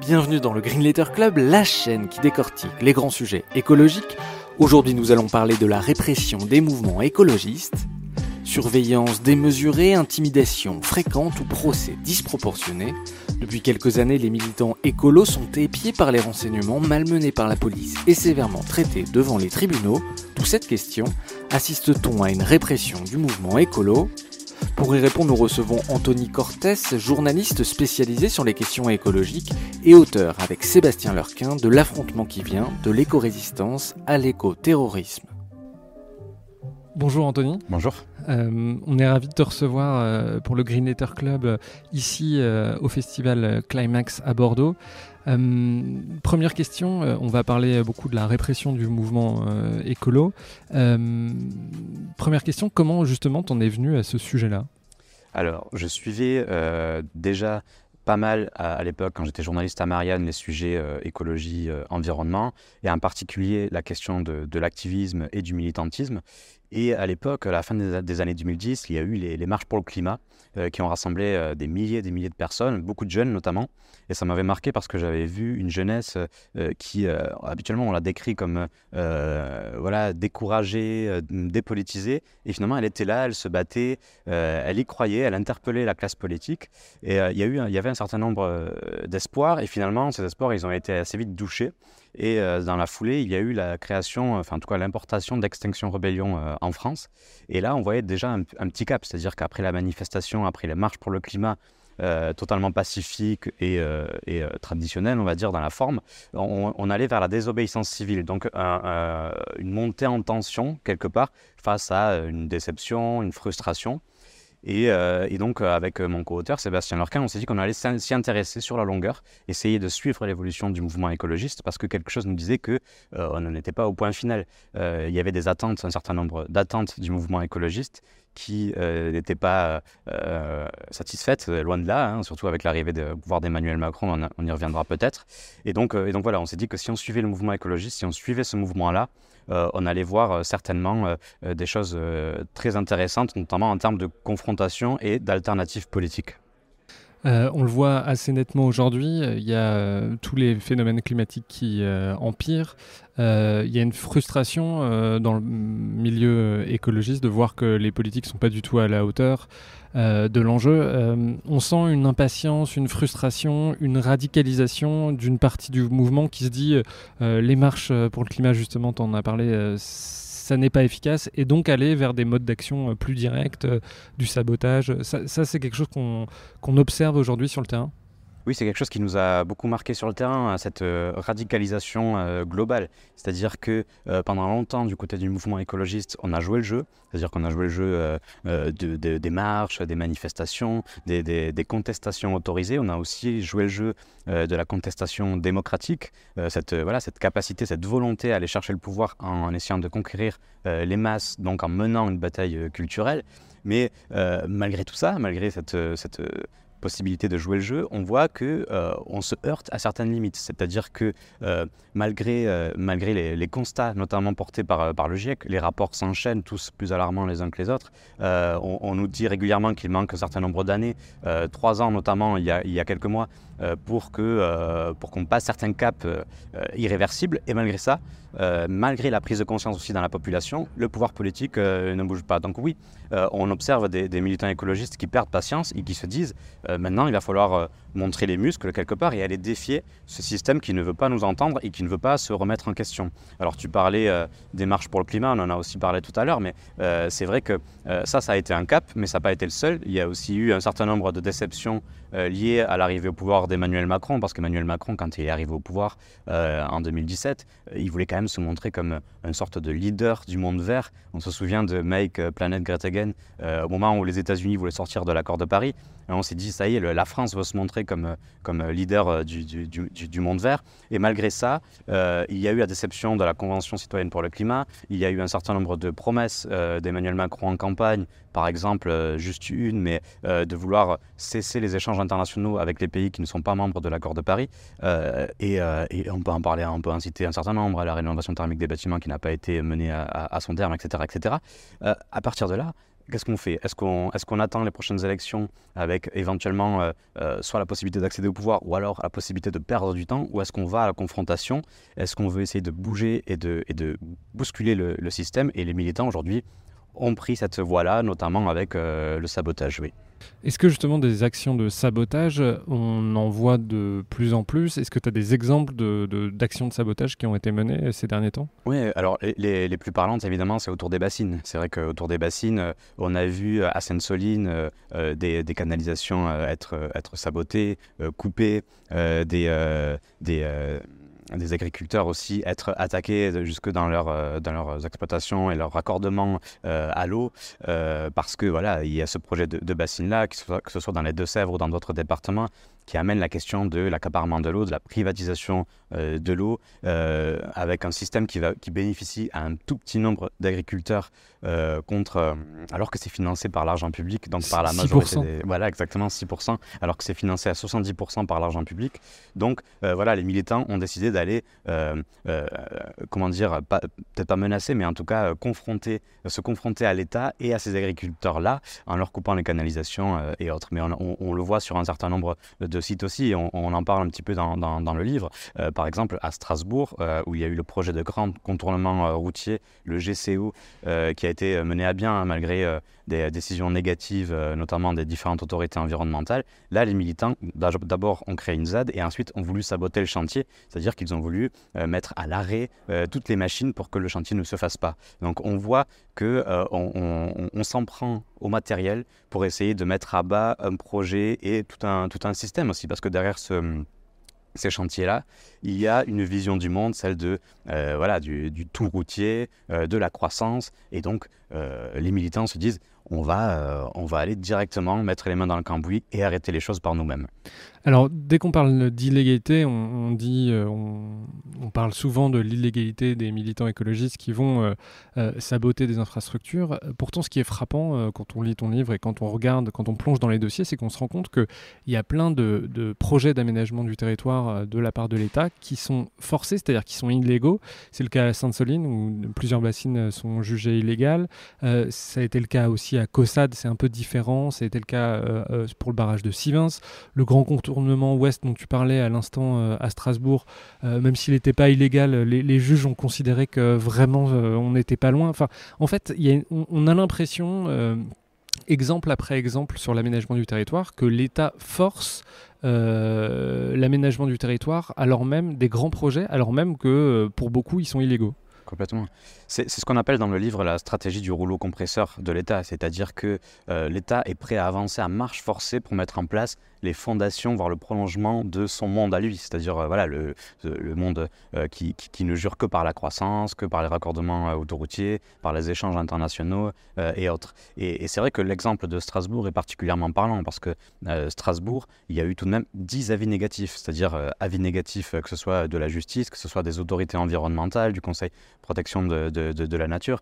Bienvenue dans le Green Letter Club, la chaîne qui décortique les grands sujets écologiques. Aujourd'hui, nous allons parler de la répression des mouvements écologistes, surveillance démesurée, intimidation fréquente ou procès disproportionné. Depuis quelques années, les militants écolos sont épiés par les renseignements, malmenés par la police et sévèrement traités devant les tribunaux. D'où cette question, assiste-t-on à une répression du mouvement écolo? Pour y répondre, nous recevons Anthony Cortés, journaliste spécialisé sur les questions écologiques et auteur avec Sébastien Lurquin de L'affrontement qui vient, de l'éco-résistance à l'éco-terrorisme. Bonjour Anthony. Bonjour. Euh, on est ravi de te recevoir euh, pour le Green Letter Club euh, ici au festival Climax à Bordeaux. Première question, on va parler beaucoup de la répression du mouvement écolo. première question, comment justement t'en es venu à ce sujet-là? Alors, je suivais déjà pas mal à, l'époque, quand j'étais journaliste à Marianne, les sujets écologie, environnement, et en particulier la question de l'activisme et du militantisme. Et à l'époque, à la fin des, années 2010, il y a eu les, marches pour le climat euh, qui ont rassemblé euh, des milliers et des milliers de personnes, beaucoup de jeunes notamment. Et ça m'avait marqué parce que j'avais vu une jeunesse euh, qui, habituellement, on l'a décrit comme voilà, découragée, dépolitisée. Et finalement, elle était là, elle se battait, elle y croyait, elle interpellait la classe politique. Et il, y a eu, il y avait un certain nombre d'espoirs. Et finalement, ces espoirs, ils ont été assez vite douchés. Et euh, dans la foulée, il y a eu la création, enfin en tout cas l'importation d'Extinction Rebellion euh, en France. Et là, on voyait déjà un, petit cap, c'est-à-dire qu'après la manifestation, après les marches pour le climat, euh, totalement pacifiques et, et traditionnelles, on va dire, dans la forme, on, allait vers la désobéissance civile. Donc une montée en tension, quelque part, face à une déception, une frustration. Euh, et, donc, euh, avec euh, mon co-auteur Sébastien Lorquin, on s'est dit qu'on allait s'y intéresser sur la longueur, essayer de suivre l'évolution du mouvement écologiste, parce que quelque chose nous disait que on n'en était pas au point final. il y avait des attentes, un certain nombre d'attentes du mouvement écologiste qui n'étaient pas satisfaites, loin de là, hein, surtout avec l'arrivée du pouvoir d'Emmanuel Macron, on, y reviendra peut-être. Et donc, voilà, on s'est dit que si on suivait le mouvement écologiste, si on suivait ce mouvement-là, euh, on allait voir euh, certainement euh, des choses très intéressantes, notamment en termes de confrontation et d'alternatives politiques. on le voit assez nettement aujourd'hui, il y a tous les phénomènes climatiques qui empirent, il y a une frustration dans le milieu écologiste de voir que les politiques ne sont pas du tout à la hauteur de l'enjeu. on sent une impatience, une frustration, une radicalisation d'une partie du mouvement qui se dit les marches pour le climat, justement, tu en as parlé, ça n'est pas efficace et donc aller vers des modes d'action plus directs, du sabotage. Ça, c'est quelque chose qu'on observe aujourd'hui sur le terrain? Oui, c'est quelque chose qui nous a beaucoup marqué sur le terrain, hein, cette euh, radicalisation euh, globale. C'est-à-dire que euh, pendant longtemps, du côté du mouvement écologiste, on a joué le jeu. C'est-à-dire qu'on a joué le jeu des marches, des manifestations, des, contestations autorisées. On a aussi joué le jeu de la contestation démocratique, cette, voilà, cette capacité, cette volonté à aller chercher le pouvoir en, essayant de conquérir les masses, donc en menant une bataille culturelle. Mais malgré tout ça, malgré cette possibilité de jouer le jeu, on voit que euh, on se heurte à certaines limites. C'est-à-dire que euh, malgré, euh, malgré les, constats, notamment portés par, par le GIEC, les rapports s'enchaînent tous plus alarmants les uns que les autres. On, nous dit régulièrement qu'il manque un certain nombre d'années, trois ans notamment il y a, il y a quelques mois, pour qu'on passe certains caps irréversibles. Et malgré ça, malgré la prise de conscience aussi dans la population, le pouvoir politique ne bouge pas. Donc oui, on observe des, des militants écologistes qui perdent patience et qui se disent euh, maintenant, il va falloir euh, montrer les muscles quelque part et aller défier ce système qui ne veut pas nous entendre et qui ne veut pas se remettre en question. Alors tu parlais euh, des marches pour le climat, on en a aussi parlé tout à l'heure, mais c'est vrai que ça, ça a été un cap, mais ça n'a pas été le seul. Il y a aussi eu un certain nombre de déceptions liées à l'arrivée au pouvoir d'Emmanuel Macron, parce qu'Emmanuel Macron, quand il est arrivé au pouvoir en 2017, il voulait quand même se montrer comme une sorte de leader du monde vert. On se souvient de Make Planet Great Again au moment où les États-Unis voulaient sortir de l'accord de Paris. On s'est dit, ça y est, la France veut se montrer comme, comme leader du, du, du, monde vert. Et malgré ça, il y a eu la déception de la Convention citoyenne pour le climat, il y a eu un certain nombre de promesses d'Emmanuel Macron en campagne, par exemple, juste une, mais de vouloir cesser les échanges internationaux avec les pays qui ne sont pas membres de l'accord de Paris. Et, on peut en parler, on peut en citer un certain nombre, la rénovation thermique des bâtiments qui n'a pas été menée à, à son terme, etc. etc. à partir de là, qu'est-ce qu'on fait? Est-ce qu'on attend les prochaines élections avec éventuellement euh, euh, soit la possibilité d'accéder au pouvoir ou alors la possibilité de perdre du temps? Ou est-ce qu'on va à la confrontation? Est-ce qu'on veut essayer de bouger et de, bousculer le, le système? Et les militants aujourd'hui ont pris cette voie-là, notamment avec euh, le sabotage, oui. Est-ce que justement des actions de sabotage, on en voit de plus en plus? Est-ce que tu as des exemples d'actions de, de, sabotage qui ont été menées ces derniers temps? Oui, alors les, les, plus parlantes, évidemment, c'est autour des bassines. C'est vrai qu'autour des bassines, euh, on a vu à euh, des, des, canalisations être, être sabotées, coupées, des... des des agriculteurs aussi être attaqués jusque dans, euh, leurs exploitations et leur raccordement euh, à l'eau, euh, parce que voilà, il y a ce projet de, de bassine-là, que, que, ce soit dans les Deux-Sèvres ou dans d'autres départements, qui amène la question de l'accaparement de l'eau, de la privatisation euh, de l'eau, euh, avec un système qui, va, qui bénéficie à un tout petit nombre d'agriculteurs euh, contre, alors que c'est financé par l'argent public, donc par la majorité des, voilà exactement 6%, alors que c'est financé à 70% par l'argent public. Donc voilà, les militants ont décidé d'aller, comment dire, peut-être pas menacer, mais en tout cas confronter, se confronter à l'État et à ces agriculteurs-là en leur coupant les canalisations et autres. Mais on, on, le voit sur un certain nombre de aussi, on, en parle un petit peu dans, le livre. Euh, par exemple, à Strasbourg, euh, où il y a eu le projet de grand contournement euh, routier, le GCO, qui a été mené à bien hein, malgré des décisions négatives, notamment des différentes autorités environnementales. Là, les militants, d'abord, ont créé une ZAD et ensuite ont voulu saboter le chantier, c'est-à-dire qu'ils ont voulu mettre à l'arrêt toutes les machines pour que le chantier ne se fasse pas. Donc on voit que on, s'en prend au matériel pour essayer de mettre à bas un projet et tout un système aussi, parce que derrière ce, ces chantiers-là, il y a une vision du monde, celle de euh, voilà du, tout routier, euh, de la croissance, et donc euh, les militants se disent on va, on va aller directement mettre les mains dans le cambouis et arrêter les choses par nous-mêmes. Alors, dès qu'on parle d'illégalité, on, dit, euh, on, parle souvent de l'illégalité des militants écologistes qui vont euh, euh, saboter des infrastructures. Pourtant, ce qui est frappant quand on lit ton livre et quand on regarde, quand on plonge dans les dossiers, c'est qu'on se rend compte qu'il y a plein de, projets d'aménagement du territoire de la part de l'État qui sont forcés, c'est-à-dire qui sont illégaux. C'est le cas à Sainte-Soline où plusieurs bassines sont jugées illégales. ça a été le cas aussi à Caussade, c'est un peu différent. Ça a été le cas pour le barrage de Sivins. Le grand contour tournement ouest dont tu parlais à l'instant euh, à Strasbourg, euh, même s'il n'était pas illégal, les, juges ont considéré que vraiment euh, on n'était pas loin. Enfin, en fait, on, a l'impression, exemple après exemple sur l'aménagement du territoire, que l'État force l'aménagement du territoire alors même des grands projets, alors même que pour beaucoup ils sont illégaux. Complètement. C'est ce qu'on appelle dans le livre la stratégie du rouleau compresseur de l'État, c'est-à-dire que euh, l'État est prêt à avancer à marche forcée pour mettre en place les fondations, voire le prolongement de son monde à lui, c'est-à-dire euh, voilà, le, monde euh, qui, ne jure que par la croissance, que par les raccordements autoroutiers, par les échanges internationaux et autres. Et, c'est vrai que l'exemple de Strasbourg est particulièrement parlant, parce que Strasbourg, il y a eu tout de même 10 avis négatifs, c'est-à-dire avis négatifs que ce soit de la justice, que ce soit des autorités environnementales, du Conseil protection de de, la nature,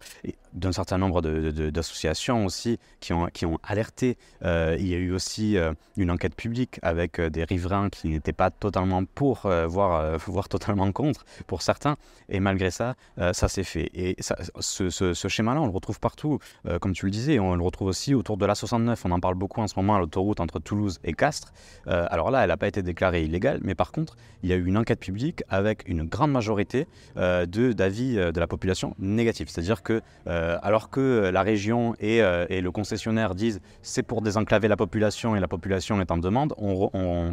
d'un certain nombre d'associations aussi qui ont, qui ont alerté. Euh, il y a eu aussi euh, une enquête publique avec euh, des riverains qui n'étaient pas totalement pour, voire, voire totalement contre pour certains, et malgré ça, ça s'est fait. Et ça, ce, ce, schéma-là, on le retrouve partout, comme tu le disais, on le retrouve aussi autour de la 69, on en parle beaucoup en ce moment à l'autoroute entre Toulouse et Castres. alors là, elle n'a pas été déclarée illégale, mais par contre, il y a eu une enquête publique avec une grande majorité d'avis de la population C'est-à-dire que, euh, alors que la région euh, et, le concessionnaire disent c'est pour désenclaver la population et la population est en demande,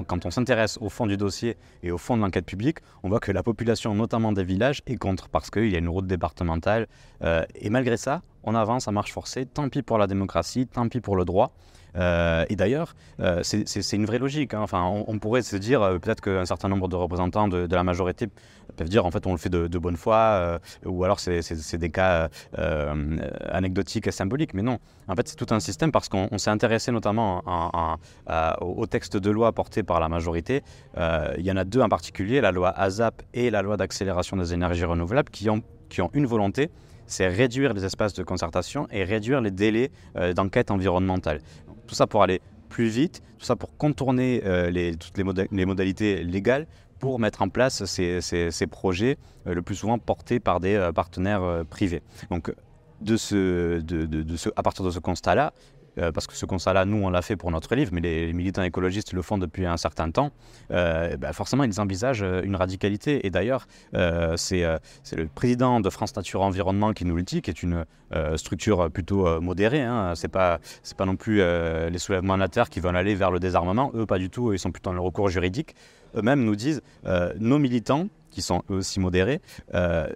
quand on s'intéresse au fond du dossier et au fond de l'enquête publique, on voit que la population, notamment des villages, est contre parce qu'il y a une route départementale. Euh, et malgré ça, on avance à marche forcée. Tant pis pour la démocratie, tant pis pour le droit. Et d'ailleurs, c'est une vraie logique. Hein. Enfin, on, pourrait se dire peut-être qu'un certain nombre de représentants de, la majorité peuvent dire en fait on le fait de, bonne foi, ou alors c'est des cas anecdotiques et symboliques. Mais non, en fait c'est tout un système parce qu'on s'est intéressé notamment au texte de loi porté par la majorité. il y en a deux en particulier, la loi ASAP et la loi d'accélération des énergies renouvelables, qui ont une volonté, c'est réduire les espaces de concertation et réduire les délais euh, d'enquête environnementale. Tout ça pour aller plus vite, tout ça pour contourner euh, toutes les, modalités légales pour mettre en place ces, projets, euh, le plus souvent portés par des partenaires privés. Donc, à partir de ce constat-là, euh, parce que ce constat-là, nous, on l'a fait pour notre livre, mais les, militants écologistes le font depuis un certain temps, euh, bah, forcément, ils envisagent euh, une radicalité. Et d'ailleurs, c'est le président de France Nature Environnement qui nous le dit, qui est une structure plutôt modérée. Hein. Ce n'est pas, pas non plus les soulèvements de la Terre qui veulent aller vers le désarmement. Eux, pas du tout. Ils sont plutôt dans le recours juridique. Eux-mêmes nous disent, nos militants, qui sont eux aussi modérés,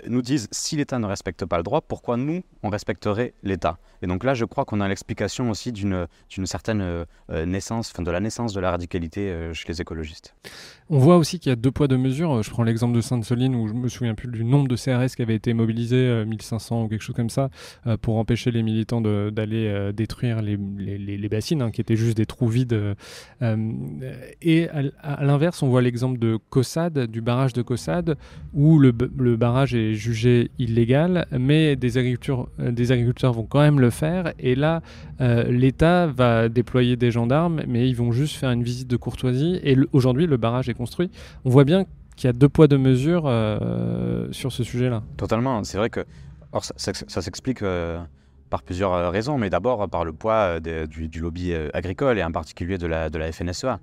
nous disent si l'État ne respecte pas le droit, pourquoi nous, on respecterait l'État? Et donc là, je crois qu'on a l'explication aussi d'une certaine euh, naissance, de la naissance de la radicalité euh, chez les écologistes. On voit aussi qu'il y a deux poids, deux mesures. Je prends l'exemple de Sainte-Soline où je me souviens plus du nombre de CRS qui avaient été mobilisés, 1500 euh, ou quelque chose comme ça, pour empêcher les militants d'aller détruire les, bassines, hein, qui étaient juste des trous vides. et à, l'inverse, on voit l'exemple de Cossade, du barrage de Cossade, où le, barrage est jugé illégal, mais des agriculteurs, des agriculteurs vont quand même le faire. Et là, euh, l'État va déployer des gendarmes, mais ils vont juste faire une visite de courtoisie. Et aujourd'hui, le barrage est On voit bien qu'il y a deux poids, deux mesures euh, sur ce sujet-là. Totalement. C'est vrai que ça, s'explique euh, par plusieurs raisons, mais d'abord par le poids du, lobby agricole et en particulier de la, de FNSEA.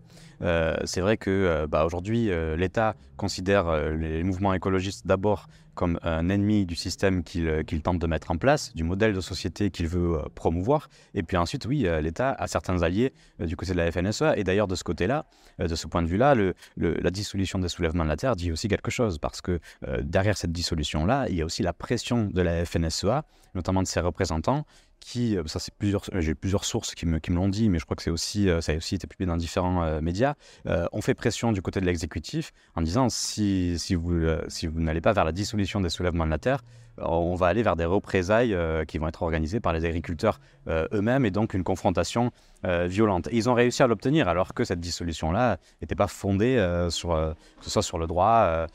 c'est vrai que bah, aujourd'hui, l'État considère les mouvements écologistes d'abord comme un ennemi du système qu'il tente de mettre en place, du modèle de société qu'il veut euh, promouvoir. Et puis ensuite, oui, euh, l'État a certains alliés euh, du côté de la FNSEA. Et d'ailleurs, de ce côté-là, de ce point de vue-là, la dissolution des soulèvements de la Terre dit aussi quelque chose. Parce que derrière cette dissolution-là, il y a aussi la pression de la FNSEA, notamment de ses représentants, qui, ça c'est plusieurs, j'ai plusieurs sources qui me, qui me l'ont dit, mais je crois que c'est aussi, ça a aussi été publié dans différents médias, ont fait pression du côté de l'exécutif en disant si, si vous, si vous n'allez pas vers la dissolution des soulèvements de la terre, on va aller vers des représailles euh, qui vont être organisées par les agriculteurs euh, eux-mêmes et donc une confrontation euh, violente. Ils ont réussi à l'obtenir alors que cette dissolution-là n'était pas fondée sur, que ce soit sur le droit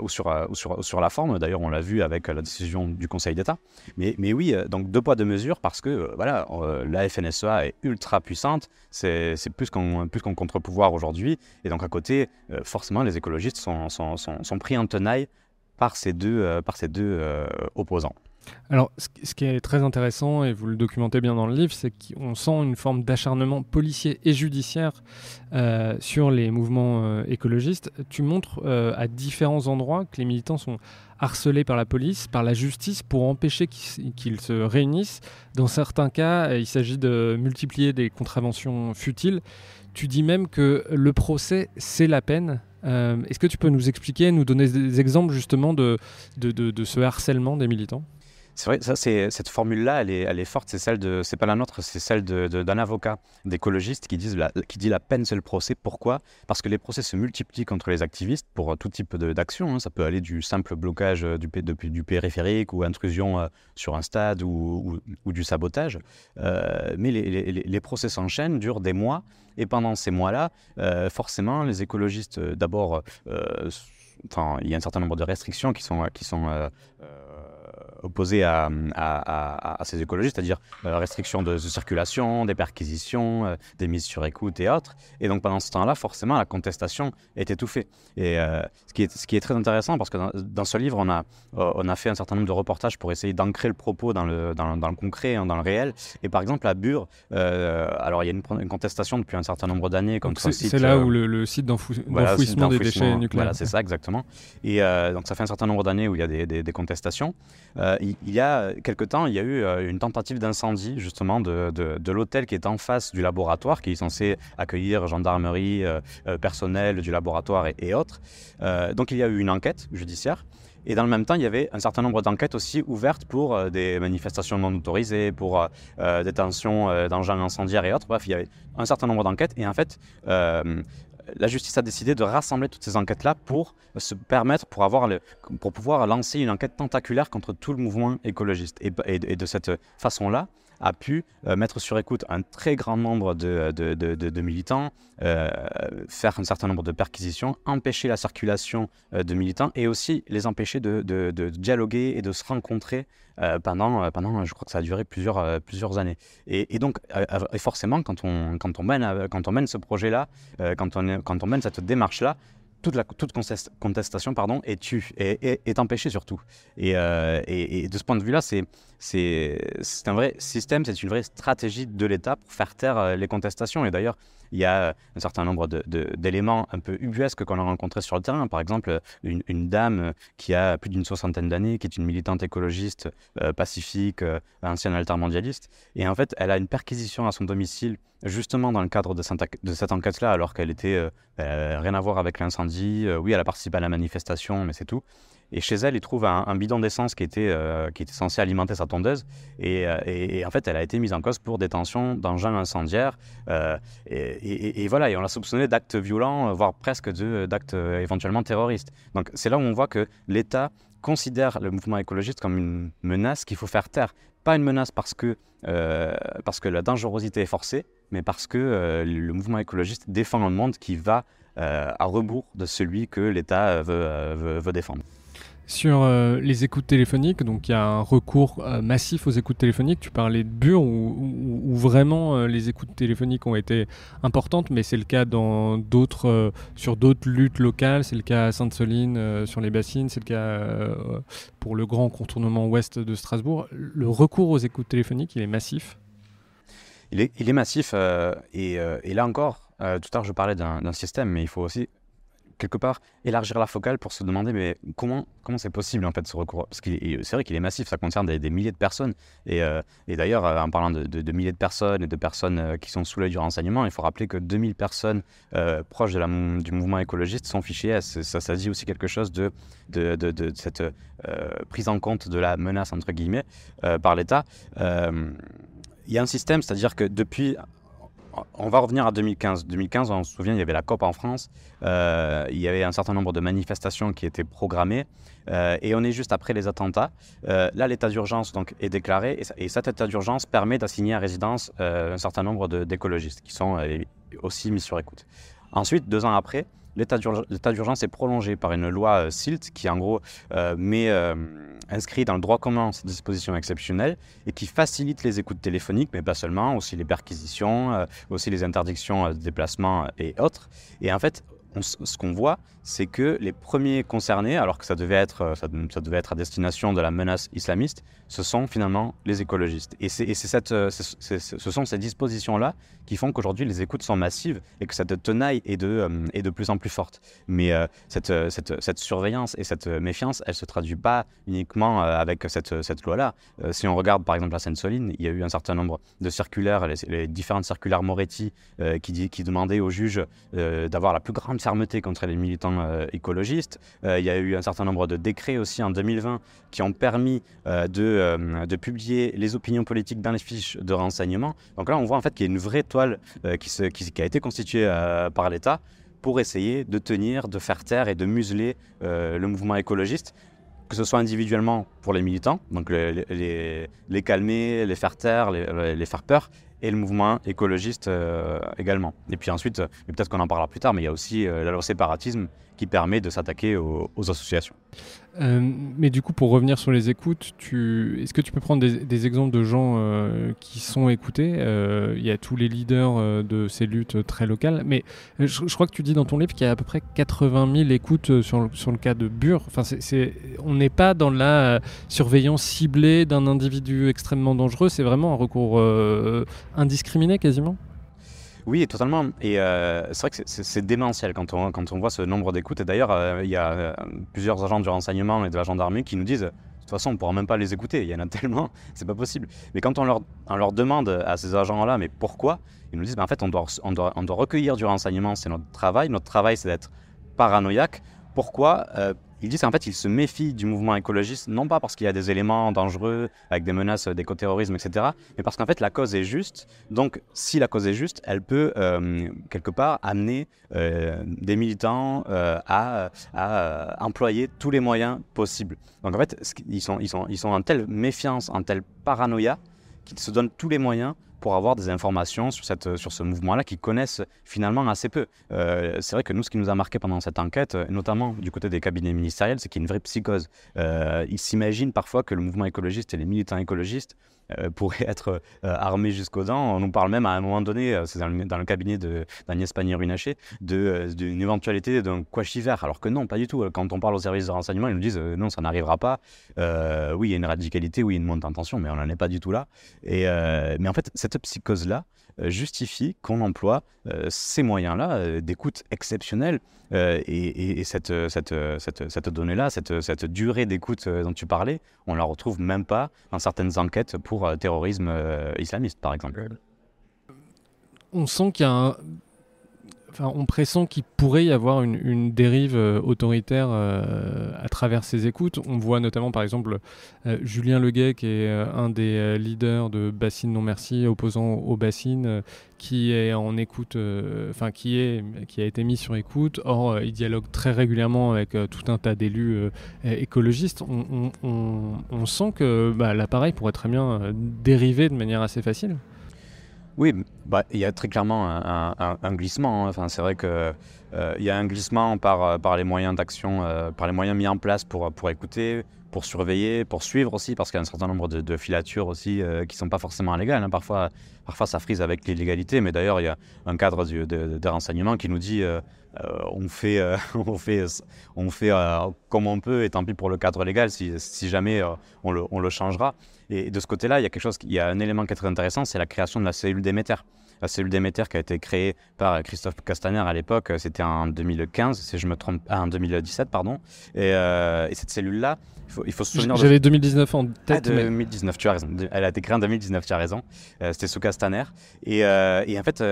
ou, sur, ou, sur, sur, la forme. D'ailleurs, on l'a vu avec la décision du Conseil d'État. Mais, mais, oui, donc deux poids, deux mesures parce que voilà, la FNSEA est ultra puissante. C'est plus qu'un contre-pouvoir aujourd'hui. Et donc à côté, forcément, les écologistes sont, sont, sont pris en tenaille par ces deux, euh, par ces deux euh, opposants. Alors, ce qui est très intéressant, et vous le documentez bien dans le livre, c'est qu'on sent une forme d'acharnement policier et judiciaire euh, sur les mouvements écologistes. Tu montres à différents endroits que les militants sont harcelés par la police, par la justice, pour empêcher qu'ils se réunissent. Dans certains cas, il s'agit de multiplier des contraventions futiles. Tu dis même que le procès, c'est la peine. Euh, est-ce que tu peux nous expliquer, nous donner des exemples justement de, de, ce harcèlement des militants? C'est vrai, ça, cette formule-là, elle est, forte. C'est celle de, c'est pas la nôtre, c'est celle d'un avocat, d'écologiste qui, qui dit la peine, c'est le procès. Pourquoi? Parce que les procès se multiplient contre les activistes pour tout type d'action. Hein. Ça peut aller du simple blocage euh, du, du périphérique ou intrusion euh, sur un stade ou, ou, du sabotage. mais les, procès s'enchaînent, durent des mois. Et pendant ces mois-là, euh, forcément, les écologistes, euh, d'abord, euh, enfin, il y a un certain nombre de restrictions qui sont, qui sont opposés à, à, ces écologistes, c'est-à-dire euh, restriction de, circulation, des perquisitions, euh, des mises sur écoute et autres. Et donc pendant ce temps-là, forcément, la contestation est étouffée. Et euh, ce, qui est, ce qui est très intéressant, parce que dans, ce livre, on a, on a fait un certain nombre de reportages pour essayer d'ancrer le propos dans le, dans, dans le concret, hein, dans le réel. Et par exemple, à Bure, alors il y a une, contestation depuis un certain nombre d'années C'est là où le, site d'enfouissement des déchets nucléaires. Voilà, c'est ça, exactement. Et donc ça fait un certain nombre d'années où il y a des, des, des contestations. Il, y a quelque temps, il y a eu une tentative d'incendie justement de, l'hôtel qui est en face du laboratoire, qui est censé accueillir gendarmerie, personnel du laboratoire et, autres. donc il y a eu une enquête judiciaire. Et dans le même temps, il y avait un certain nombre d'enquêtes aussi ouvertes pour des manifestations non autorisées, pour euh, détention d'engins incendiaires et autres. Bref, il y avait un certain nombre d'enquêtes. Et en fait, la justice a décidé de rassembler toutes ces enquêtes-là pour se permettre, pour, pouvoir lancer une enquête tentaculaire contre tout le mouvement écologiste. Et, de cette façon-là, a pu euh, mettre sur écoute un très grand nombre de, de, militants, euh, faire un certain nombre de perquisitions, empêcher la circulation euh, de militants et aussi les empêcher de, dialoguer et de se rencontrer pendant, pendant, je crois que ça a duré plusieurs, plusieurs années. Et, donc, et forcément, quand on, quand on, mène, quand on mène ce projet-là, quand, on, quand on mène cette démarche-là, toute, la, toute contestation pardon, est, tue, est, est, empêchée surtout. Et, et, de ce point de vue-là, c'est, c'est, c'est un vrai système, c'est une vraie stratégie de l'État pour faire taire les contestations. Et d'ailleurs, il y a un certain nombre d'éléments un peu ubuesques qu'on a rencontrés sur le terrain. Par exemple, une, dame qui a plus d'une soixantaine d'années, qui est une militante écologiste euh, pacifique, euh, ancienne altermondialiste. Et en fait, elle a une perquisition à son domicile, justement dans le cadre de cette, enquête-là, alors qu'elle était euh, rien à voir avec l'incendie. oui, elle a participé à la manifestation, mais c'est tout. Et chez elle, il trouve un, bidon d'essence qui, était euh, qui était censé alimenter sa tondeuse. Euh, et, en fait, elle a été mise en cause pour détention d'engins incendiaires. Euh, et, voilà, et on l'a soupçonné d'actes violents, voire presque d'actes éventuellement terroristes. Donc c'est là où on voit que l'État considère le mouvement écologiste comme une menace qu'il faut faire taire. Pas une menace parce que, parce que la dangerosité est forcée, mais parce que le mouvement écologiste défend un monde qui va à rebours de celui que l'État veut défendre. Sur euh, les écoutes téléphoniques, donc il y a un recours euh, massif aux écoutes téléphoniques. Tu parlais de Bure, où, vraiment euh, les écoutes téléphoniques ont été importantes, mais c'est le cas dans d'autres, sur d'autres luttes locales. C'est le cas à Sainte-Soline sur les bassines, c'est le cas pour le grand contournement ouest de Strasbourg. Le recours aux écoutes téléphoniques, il est massif. Il est, massif, et, là encore, tout à l'heure je parlais d'un système, mais il faut aussi quelque part élargir la focale pour se demander mais comment comment c'est possible en fait ce recours? Parce c'est vrai qu'il est massif ça concerne des, milliers de personnes. Et, euh, et d'ailleurs euh, en parlant de, milliers de personnes et de personnes euh, qui sont sous l'œil du renseignement il faut rappeler que 2000 personnes proches du mouvement écologiste sont fichées. Ça, ça dit aussi quelque chose de de, de cette prise en compte de la menace entre guillemets par l'État. Il y a un système, c'est-à-dire que depuis on va revenir à 2015. 2015, on se souvient, il y avait la COP en France. Euh, il y avait un certain nombre de manifestations qui étaient programmées. Euh, et on est juste après les attentats. Euh, là, l'état d'urgence donc est déclaré. Et, cet état d'urgence permet d'assigner à résidence un certain nombre d'écologistes qui sont aussi mis sur écoute. Ensuite, deux ans après, l'état d'urgence est prolongé par une loi SILT qui, en gros, met inscrit dans le droit commun ces dispositions exceptionnelles et qui facilite les écoutes téléphoniques, mais pas seulement, aussi les perquisitions, euh, aussi les interdictions de déplacement et autres. Et en fait, ce qu'on voit, c'est que les premiers concernés, alors que ça devait, être, euh, ça, devait être à destination de la menace islamiste, ce sont finalement les écologistes. Et, c'est, euh, ce sont ces dispositions-là qui font qu'aujourd'hui les écoutes sont massives et que cette tenaille est de, euh, est de plus en plus forte. Mais cette, cette, cette, surveillance et cette méfiance, elle ne se traduit pas uniquement avec cette, cette loi-là. si on regarde par exemple la Seine-Soline, il y a eu un certain nombre de circulaires, les, différentes circulaires Moretti qui, qui demandaient aux juges d'avoir la plus grande fermeté contre les militants euh, écologistes. Euh, il y a eu un certain nombre de décrets aussi en 2020 qui ont permis euh, de, de, publier les opinions politiques dans les fiches de renseignement. Donc là, on voit en fait qu'il y a une vraie toile qui, a été constituée par l'État pour essayer de tenir, de faire taire et de museler le mouvement écologiste que ce soit individuellement pour les militants, donc les, calmer, les faire taire, les, faire peur, et le mouvement écologiste euh, également. Et puis ensuite, peut-être qu'on en parlera plus tard, mais il y a aussi euh, le séparatisme qui permet de s'attaquer aux, associations. Euh, mais du coup, pour revenir sur les écoutes, est-ce que tu peux prendre des, exemples de gens qui sont écoutés? Il y a tous les leaders de ces luttes très locales, mais je, crois que tu dis dans ton livre qu'il y a à peu près 80 000 écoutes sur le, sur le cas de Bure. Enfin, c'est, on n'est pas dans la surveillance ciblée d'un individu extrêmement dangereux, c'est vraiment un recours indiscriminé quasiment oui, totalement. Et euh, c'est vrai que c'est démentiel quand on, quand on voit ce nombre d'écoutes. Et d'ailleurs, euh, il y a euh, plusieurs agents du renseignement et de la gendarmerie qui nous disent toute façon, on ne pourra même pas les écouter. Il y en a tellement, c'est pas possible. Mais quand on leur, on leur demande à ces agents-là, mais pourquoi? Ils nous disent, ben, en fait, on doit, on, doit, on doit recueillir du renseignement, c'est notre travail. Notre travail, c'est d'être paranoïaque. Pourquoi ils disent qu'en fait, ils se méfient du mouvement écologiste, non pas parce qu'il y a des éléments dangereux, avec des menaces d'écoterrorisme, etc., mais parce qu'en fait, la cause est juste. Donc, si la cause est juste, elle peut, euh, quelque part, amener euh, des militants euh, à, à, employer tous les moyens possibles. Donc, en fait, ils sont, ils sont, ils sont en telle méfiance, en telle paranoïa, qu'ils se donnent tous les moyens pour avoir des informations sur, cette, sur ce mouvement-là qu'ils connaissent finalement assez peu. Euh, c'est vrai que nous, ce qui nous a marqué pendant cette enquête, notamment du côté des cabinets ministériels, c'est qu'il y a une vraie psychose. Euh, ils s'imaginent parfois que le mouvement écologiste et les militants écologistes euh, pourrait être euh, armé jusqu'aux dents. On nous parle même à un moment donné, euh, c'est dans, le, cabinet d'Agnès Pannier-Runacher, d'une éventualité d'un quachiver. Alors que non, pas du tout. Quand on parle aux services de renseignement, ils nous disent non, ça n'arrivera pas. oui, il y a une radicalité, oui, il y a une montée en tension, mais on n'en est pas du tout là. Et, mais en fait, cette psychose-là, justifie qu'on emploie euh, ces moyens-là euh, d'écoute exceptionnelle. et, cette, cette, cette, cette donnée-là, cette, cette durée d'écoute dont tu parlais, on la retrouve même pas dans certaines enquêtes pour terrorisme islamiste, par exemple. On sent qu'il y a un on pressent qu'il pourrait y avoir une, dérive euh, autoritaire euh, à travers ces écoutes. On voit notamment, par exemple, euh, Julien Leguet, qui est un des leaders de Bassine Non Merci, opposant aux bassines, qui est en écoute, enfin qui est, qui a été mis sur écoute. Or, il dialogue très régulièrement avec tout un tas d'élus écologistes. On, sent que bah, l'appareil pourrait très bien dériver de manière assez facile. Oui, bah, il y a très clairement un, glissement. Hein. Enfin, c'est vrai qu'il euh, y a un glissement par, euh, par les moyens d'action, euh, par les moyens mis en place pour, pour écouter, pour surveiller, pour suivre aussi, parce qu'il y a un certain nombre de, filatures aussi qui ne sont pas forcément légales. Hein. Parfois, parfois, ça frise avec l'illégalité, mais d'ailleurs, il y a un cadre de, de, renseignement qui nous dit on fait, on fait, on fait comme on peut, et tant pis pour le cadre légal, si, si jamais on le, on, le, changera. Et de ce côté-là, il y a quelque chose, il y a un élément qui est très intéressant, c'est la création de la cellule Déméter. La cellule Déméter qui a été créée par Christophe Castaner à l'époque, c'était en 2015, si je me trompe, ah, en 2017, pardon. Et, euh, et cette cellule-là, il faut, il faut, se souvenir. J'avais 2019 en tête. Ah, 2019, tu as raison. Elle a été créée en 2019, tu as raison. Euh, c'était sous Castaner. Et, euh, et en fait,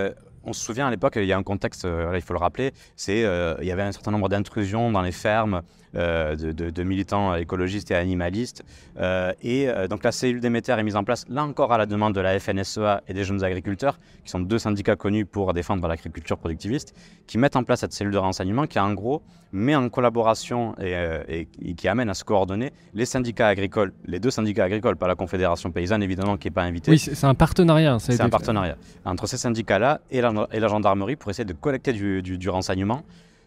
on se souvient à l'époque, il y a un contexte, il faut le rappeler, c'est il y avait un certain nombre d'intrusions dans les fermes, euh, de, militants écologistes et animalistes. Euh, et euh, donc la cellule Déméter est mise en place, là encore à la demande de la FNSEA et des jeunes agriculteurs, qui sont deux syndicats connus pour défendre l'agriculture productiviste, qui mettent en place cette cellule de renseignement qui en gros met en collaboration et, qui amène à se coordonner les syndicats agricoles, les deux syndicats agricoles, pas la Confédération paysanne évidemment qui n'est pas invitée. Oui, c'est un partenariat. C'est un partenariat entre ces syndicats-là et la, et la gendarmerie pour essayer de collecter du, du renseignement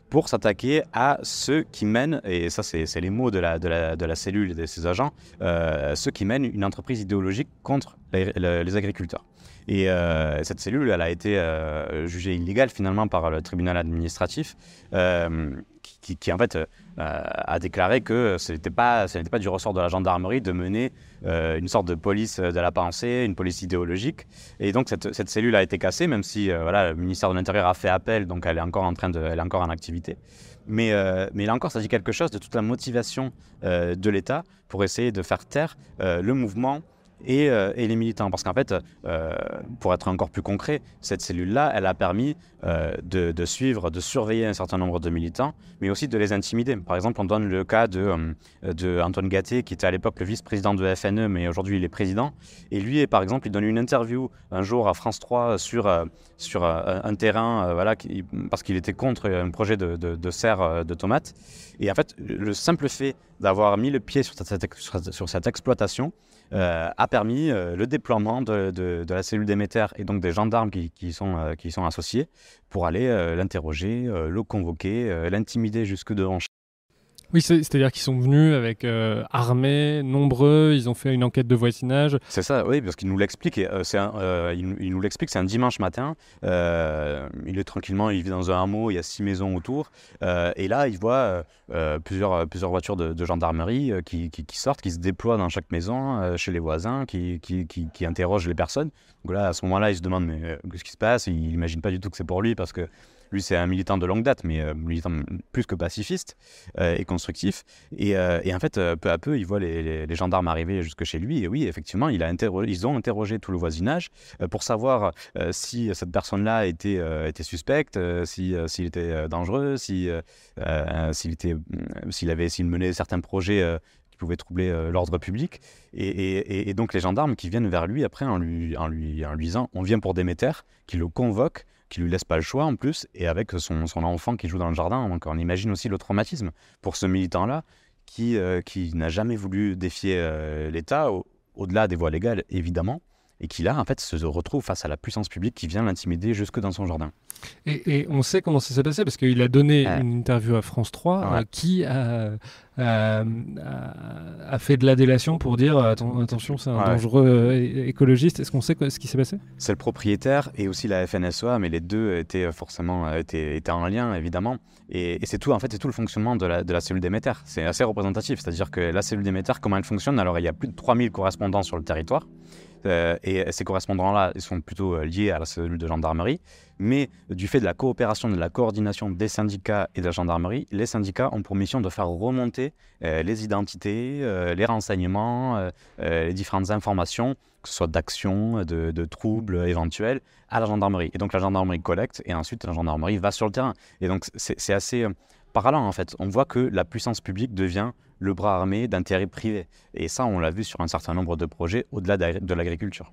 pour s'attaquer à ceux qui mènent, et ça c'est les mots de la, cellule et de ses agents, euh, ceux qui mènent une entreprise idéologique contre les, agriculteurs. Et euh, cette cellule, elle a été euh, jugée illégale finalement par le tribunal administratif, qui, en fait a déclaré que ce n'était pas, pas du ressort de la gendarmerie de mener euh, une sorte de police de la pensée, une police idéologique. Et donc cette, cette cellule a été cassée, même si euh, voilà, le ministère de l'Intérieur a fait appel, donc elle est encore en, train de, elle est encore en activité. Mais, euh, mais là encore, ça dit quelque chose de toute la motivation de l'État pour essayer de faire taire le mouvement et, et, les militants. Parce qu'en fait, pour être encore plus concret, cette cellule-là, elle a permis de, de, suivre, de surveiller un certain nombre de militants, mais aussi de les intimider. Par exemple, on donne le cas de, Antoine Gatté, qui était à l'époque le vice-président de FN E, mais aujourd'hui il est président. Et lui, par exemple, il donne une interview un jour à France 3 sur, euh, euh, un terrain, euh, parce qu'il était contre un projet de, serre de tomates. Et en fait, le simple fait d'avoir mis le pied sur cette exploitation a permis le déploiement de, la cellule d'émetteur et donc des gendarmes qui, qui sont, qui sont associés pour aller l'interroger, le convoquer, l'intimider jusque devant oui, c'est-à-dire qu'ils sont venus avec euh, nombreux, ils ont fait une enquête de voisinage. C'est ça, oui, parce qu'il nous l'explique. Euh, euh, nous l'explique, c'est un dimanche matin. il est tranquillement, il vit dans un hameau, il y a six maisons autour. et là, il voit plusieurs, plusieurs voitures de, gendarmerie qui, sortent, qui se déploient dans chaque maison, chez les voisins, qui, qui, interrogent les personnes. Donc là, à ce moment-là, il se demande mais qu'est-ce qui se passe? Il n'imagine pas du tout que c'est pour lui parce que lui, c'est un militant de longue date, mais euh, militant plus que pacifiste, euh, et constructif. Et, en fait, peu à peu, il voit les, gendarmes arriver jusque chez lui. Et oui, effectivement, ils ont interrogé tout le voisinage pour savoir si cette personne-là était, suspecte, s'il était dangereux, si, s'il s'il avait, menait certains projets pouvait troubler euh, l'ordre public. Et, donc les gendarmes qui viennent vers lui après en lui, en lui disant on vient pour Déméter, qui le convoque, qui lui laisse pas le choix en plus, et avec son, son enfant qui joue dans le jardin. Donc on imagine aussi le traumatisme pour ce militant-là qui, euh, qui n'a jamais voulu défier euh, l'État, au-delà des voies légales évidemment, et qui là en fait se retrouve face à la puissance publique qui vient l'intimider jusque dans son jardin. Et, on sait comment ça s'est passé parce qu'il a donné une interview à France 3 euh, qui a, a, fait de la délation pour dire attention, c'est un dangereux euh, écologiste. Est-ce qu'on sait ce qui s'est passé? C'est le propriétaire et aussi la FNSEA, mais les deux étaient forcément étaient, étaient en lien évidemment. Et, c'est tout en fait, c'est tout le fonctionnement de la, de la cellule d'émetteur. C'est assez représentatif, c'est-à-dire que la cellule d'émetteur, comment elle fonctionne? Alors il y a plus de 3000 correspondants sur le territoire. Euh, et ces correspondants-là, sont plutôt euh, liés à la cellule de gendarmerie. Mais du fait de la coopération, de la coordination des syndicats et de la gendarmerie, les syndicats ont pour mission de faire remonter euh, les identités, les renseignements, les différentes informations, que ce soit d'actions, de, troubles éventuels, à la gendarmerie. Et donc la gendarmerie collecte et ensuite la gendarmerie va sur le terrain. Et donc c'est assez parlant en fait. On voit que la puissance publique devient le bras armé d'intérêts privés. Et ça, on l'a vu sur un certain nombre de projets au-delà de l'agriculture.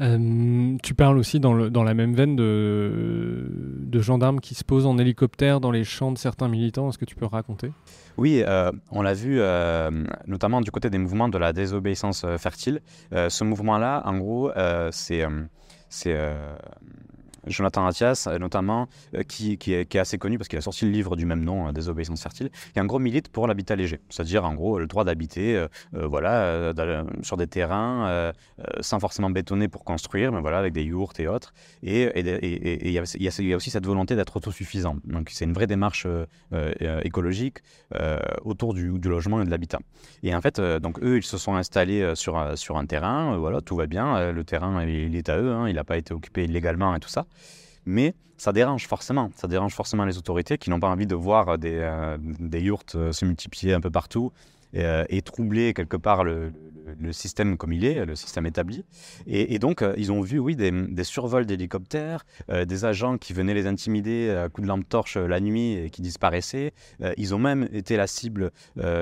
Euh, tu parles aussi dans, le, dans, la même veine de, de, gendarmes qui se posent en hélicoptère dans les champs de certains militants. Est-ce que tu peux raconter? Oui, euh, on l'a vu euh, notamment du côté des mouvements de la désobéissance fertile. ce mouvement-là, en gros, c'est Jonathan Attias, euh, notamment, euh, qui, est, assez connu parce qu'il a sorti le livre du même nom, hein, Désobéissance fertile, qui en gros milite pour l'habitat léger, c'est-à-dire en gros le droit d'habiter euh, voilà, sur des terrains sans forcément bétonner pour construire, mais voilà, avec des yourtes et autres. Et il y, a aussi cette volonté d'être autosuffisant. Donc c'est une vraie démarche écologique autour du, logement et de l'habitat. Et en fait, donc eux, ils se sont installés sur, sur un terrain, voilà, tout va bien, le terrain, il est à eux, hein, il n'a pas été occupé illégalement et tout ça. Mais ça dérange forcément. Ça dérange forcément les autorités qui n'ont pas envie de voir des, euh, des yurts euh, se multiplier un peu partout euh, et, troubler quelque part le, système comme il est, le système établi. Et, donc, euh, ils ont vu, oui, des, survols d'hélicoptères, euh, des agents qui venaient les intimider à coups de lampe torche la nuit et qui disparaissaient. ils ont même été la cible,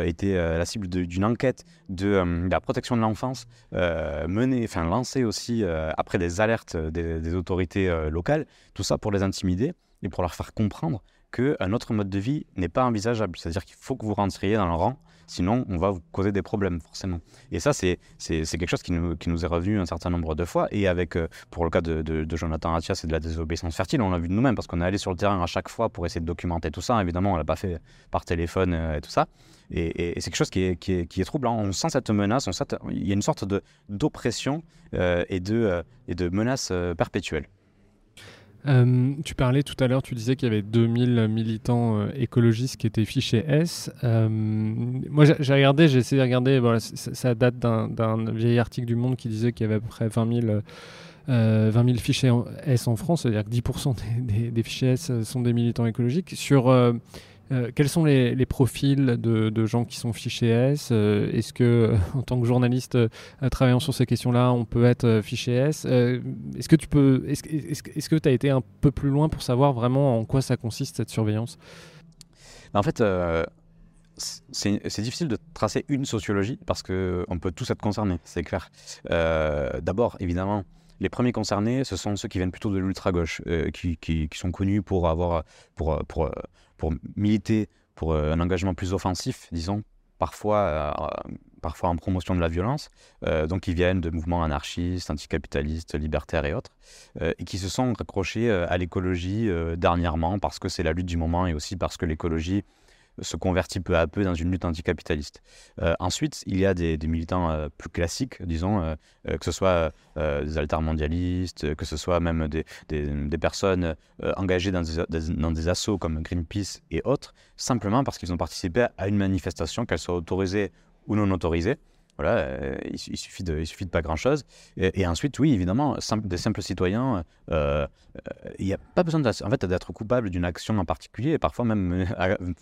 été, la cible d'une enquête de, la protection de l'enfance, menée, enfin lancée aussi après des alertes des, des autorités locales. Tout ça pour les intimider et pour leur faire comprendre qu'un autre mode de vie n'est pas envisageable. C'est-à-dire qu'il faut que vous rentriez dans le rang Sinon, on va vous causer des problèmes, forcément. Et ça, c'est quelque chose qui nous, qui nous, est revenu un certain nombre de fois. Et avec, euh, pour le cas de, Jonathan Attias et de la désobéissance fertile, on l'a vu de nous-mêmes parce qu'on est allé sur le terrain à chaque fois pour essayer de documenter tout ça. Évidemment, on l'a pas fait par téléphone euh, et tout ça. Et, c'est quelque chose qui est, qui, est, qui troublant. On sent cette menace, il y a une sorte d'oppression euh, et, de, et de menace perpétuelle. Euh, tu parlais tout à l'heure, tu disais qu'il y avait 2000 militants euh, écologistes qui étaient fichés S. Euh, moi, j'ai regardé, j'ai essayé de regarder, voilà, ça date d'un vieil article du Monde qui disait qu'il y avait à peu près 20 000, 20 000 fichiers S en France, c'est-à-dire que 10% des, des, fichiers S sont des militants écologiques. Sur euh, quels sont les, profils de, gens qui sont fichés S? Euh, Est-ce que, en tant que journaliste euh, travaillant sur ces questions-là, on peut être fiché S? Est-ce que tu peux, est-ce, que tu as été un peu plus loin pour savoir vraiment en quoi ça consiste cette surveillance? En fait, c'est, difficile de tracer une sociologie parce qu'on peut tous être concernés, c'est clair. d'abord, évidemment, les premiers concernés, ce sont ceux qui viennent plutôt de l'ultra-gauche, qui, qui, sont connus pour avoir, pour, pour, pour militer pour euh, un engagement plus offensif, disons, parfois, euh, parfois en promotion de la violence, euh, donc ils viennent de mouvements anarchistes, anticapitalistes, libertaires et autres, et qui se sont raccrochés à l'écologie dernièrement parce que c'est la lutte du moment et aussi parce que l'écologie se convertit peu à peu dans une lutte anticapitaliste. Euh, ensuite, il y a des, militants euh, plus classiques, disons, euh, que ce soit des altermondialistes, que ce soit même des, personnes engagées dans des, dans des assauts comme Greenpeace et autres, simplement parce qu'ils ont participé à une manifestation, qu'elle soit autorisée ou non autorisée. Voilà, euh, il, suffit de, il suffit de pas grand-chose. Et, ensuite, oui, évidemment, des simples citoyens, euh, il n'y a pas besoin en fait, d'être coupable d'une action en particulier, et parfois même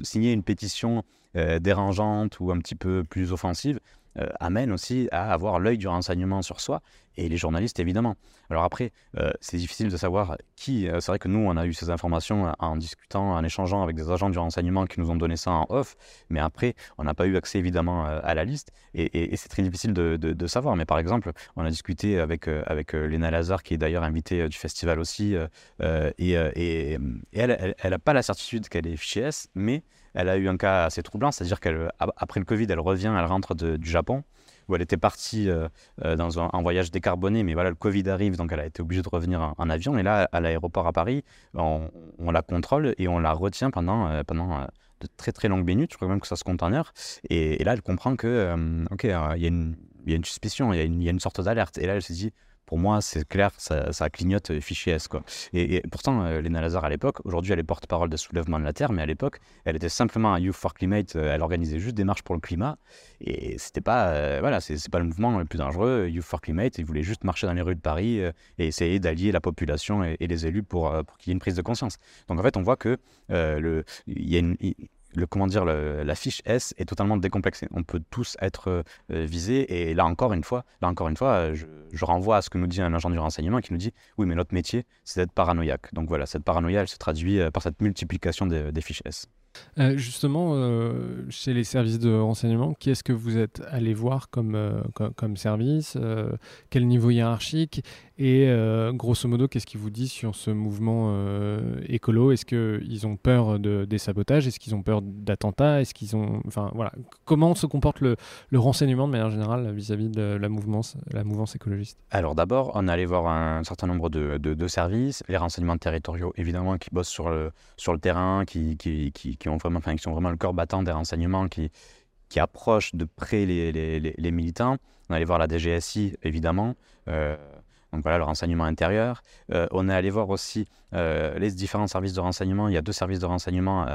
signer une pétition dérangeante ou un petit peu plus offensive. Euh, amène aussi à avoir l'œil du renseignement sur soi et les journalistes évidemment. Alors après, euh, c'est difficile de savoir qui. Euh, c'est vrai que nous, on a eu ces informations en discutant, en échangeant avec des agents du renseignement qui nous ont donné ça en off, mais après, on n'a pas eu accès évidemment à la liste et, c'est très difficile de, savoir. Mais par exemple, on a discuté avec, avec Léna Lazare, qui est d'ailleurs invitée du festival aussi, et, et, elle n'a pas la certitude qu'elle est fichée mais elle a eu un cas assez troublant, c'est-à-dire qu'après le Covid, elle revient, elle rentre du Japon, où elle était partie euh, euh, dans un, voyage décarboné, mais voilà, le Covid arrive, donc elle a été obligée de revenir en, avion. Et là, à l'aéroport à Paris, on, la contrôle et on la retient pendant, euh, pendant de très très longues minutes. Je crois même que ça se compte en heures. Et, là, elle comprend que, ok, il y, a une, suspicion, il y, y, a une sorte d'alerte. Et là, elle se dit, pour moi, c'est clair, ça, clignote euh, fichier. Quoi. Et, pourtant, euh, Lazare, à l'époque, aujourd'hui, elle est porte-parole des soulèvements de la Terre, mais à l'époque, elle était simplement un Youth for Climate. Euh, elle organisait juste des marches pour le climat. Et c'était pas, voilà, c'est pas le mouvement le plus dangereux. Youth for Climate, ils voulaient juste marcher dans les rues de Paris et essayer d'allier la population et, les élus pour, qu'il y ait une prise de conscience. Donc en fait, on voit que le, y a une, le, comment dire, la fiche S est totalement décomplexée. On peut tous être euh, visés. Et là encore une fois, là encore une fois, je, je, renvoie à ce que nous dit un agent du renseignement qui nous dit oui, mais notre métier, c'est d'être paranoïaque. Donc voilà, cette paranoïa, elle se traduit euh, par cette multiplication des, fiches S. Euh, justement, euh, chez les services de renseignement, qui est-ce que vous êtes allé voir comme, euh, comme, service Quel niveau hiérarchique Et grosso modo, qu'est-ce qu'ils vous disent sur ce mouvement écolo? Est-ce qu'ils ont peur de, des sabotages? Est-ce qu'ils ont peur d'attentats? Est-ce qu'ils ont... Enfin, voilà. Comment se comporte le, le renseignement de manière générale vis-à-vis de la mouvance, la mouvance écologiste? Alors d'abord, on allé voir un certain nombre de, de, services, les renseignements territoriaux, évidemment, qui bossent sur le, sur le terrain, qui, qui, qui ont vraiment, enfin, qui sont vraiment le corps battant des renseignements, qui, qui approchent de près les, militants. On allé voir la DGSI, évidemment. Euh, donc voilà, le renseignement intérieur. Euh, on est allé voir aussi euh, les différents services de renseignement. Il y a deux services de renseignement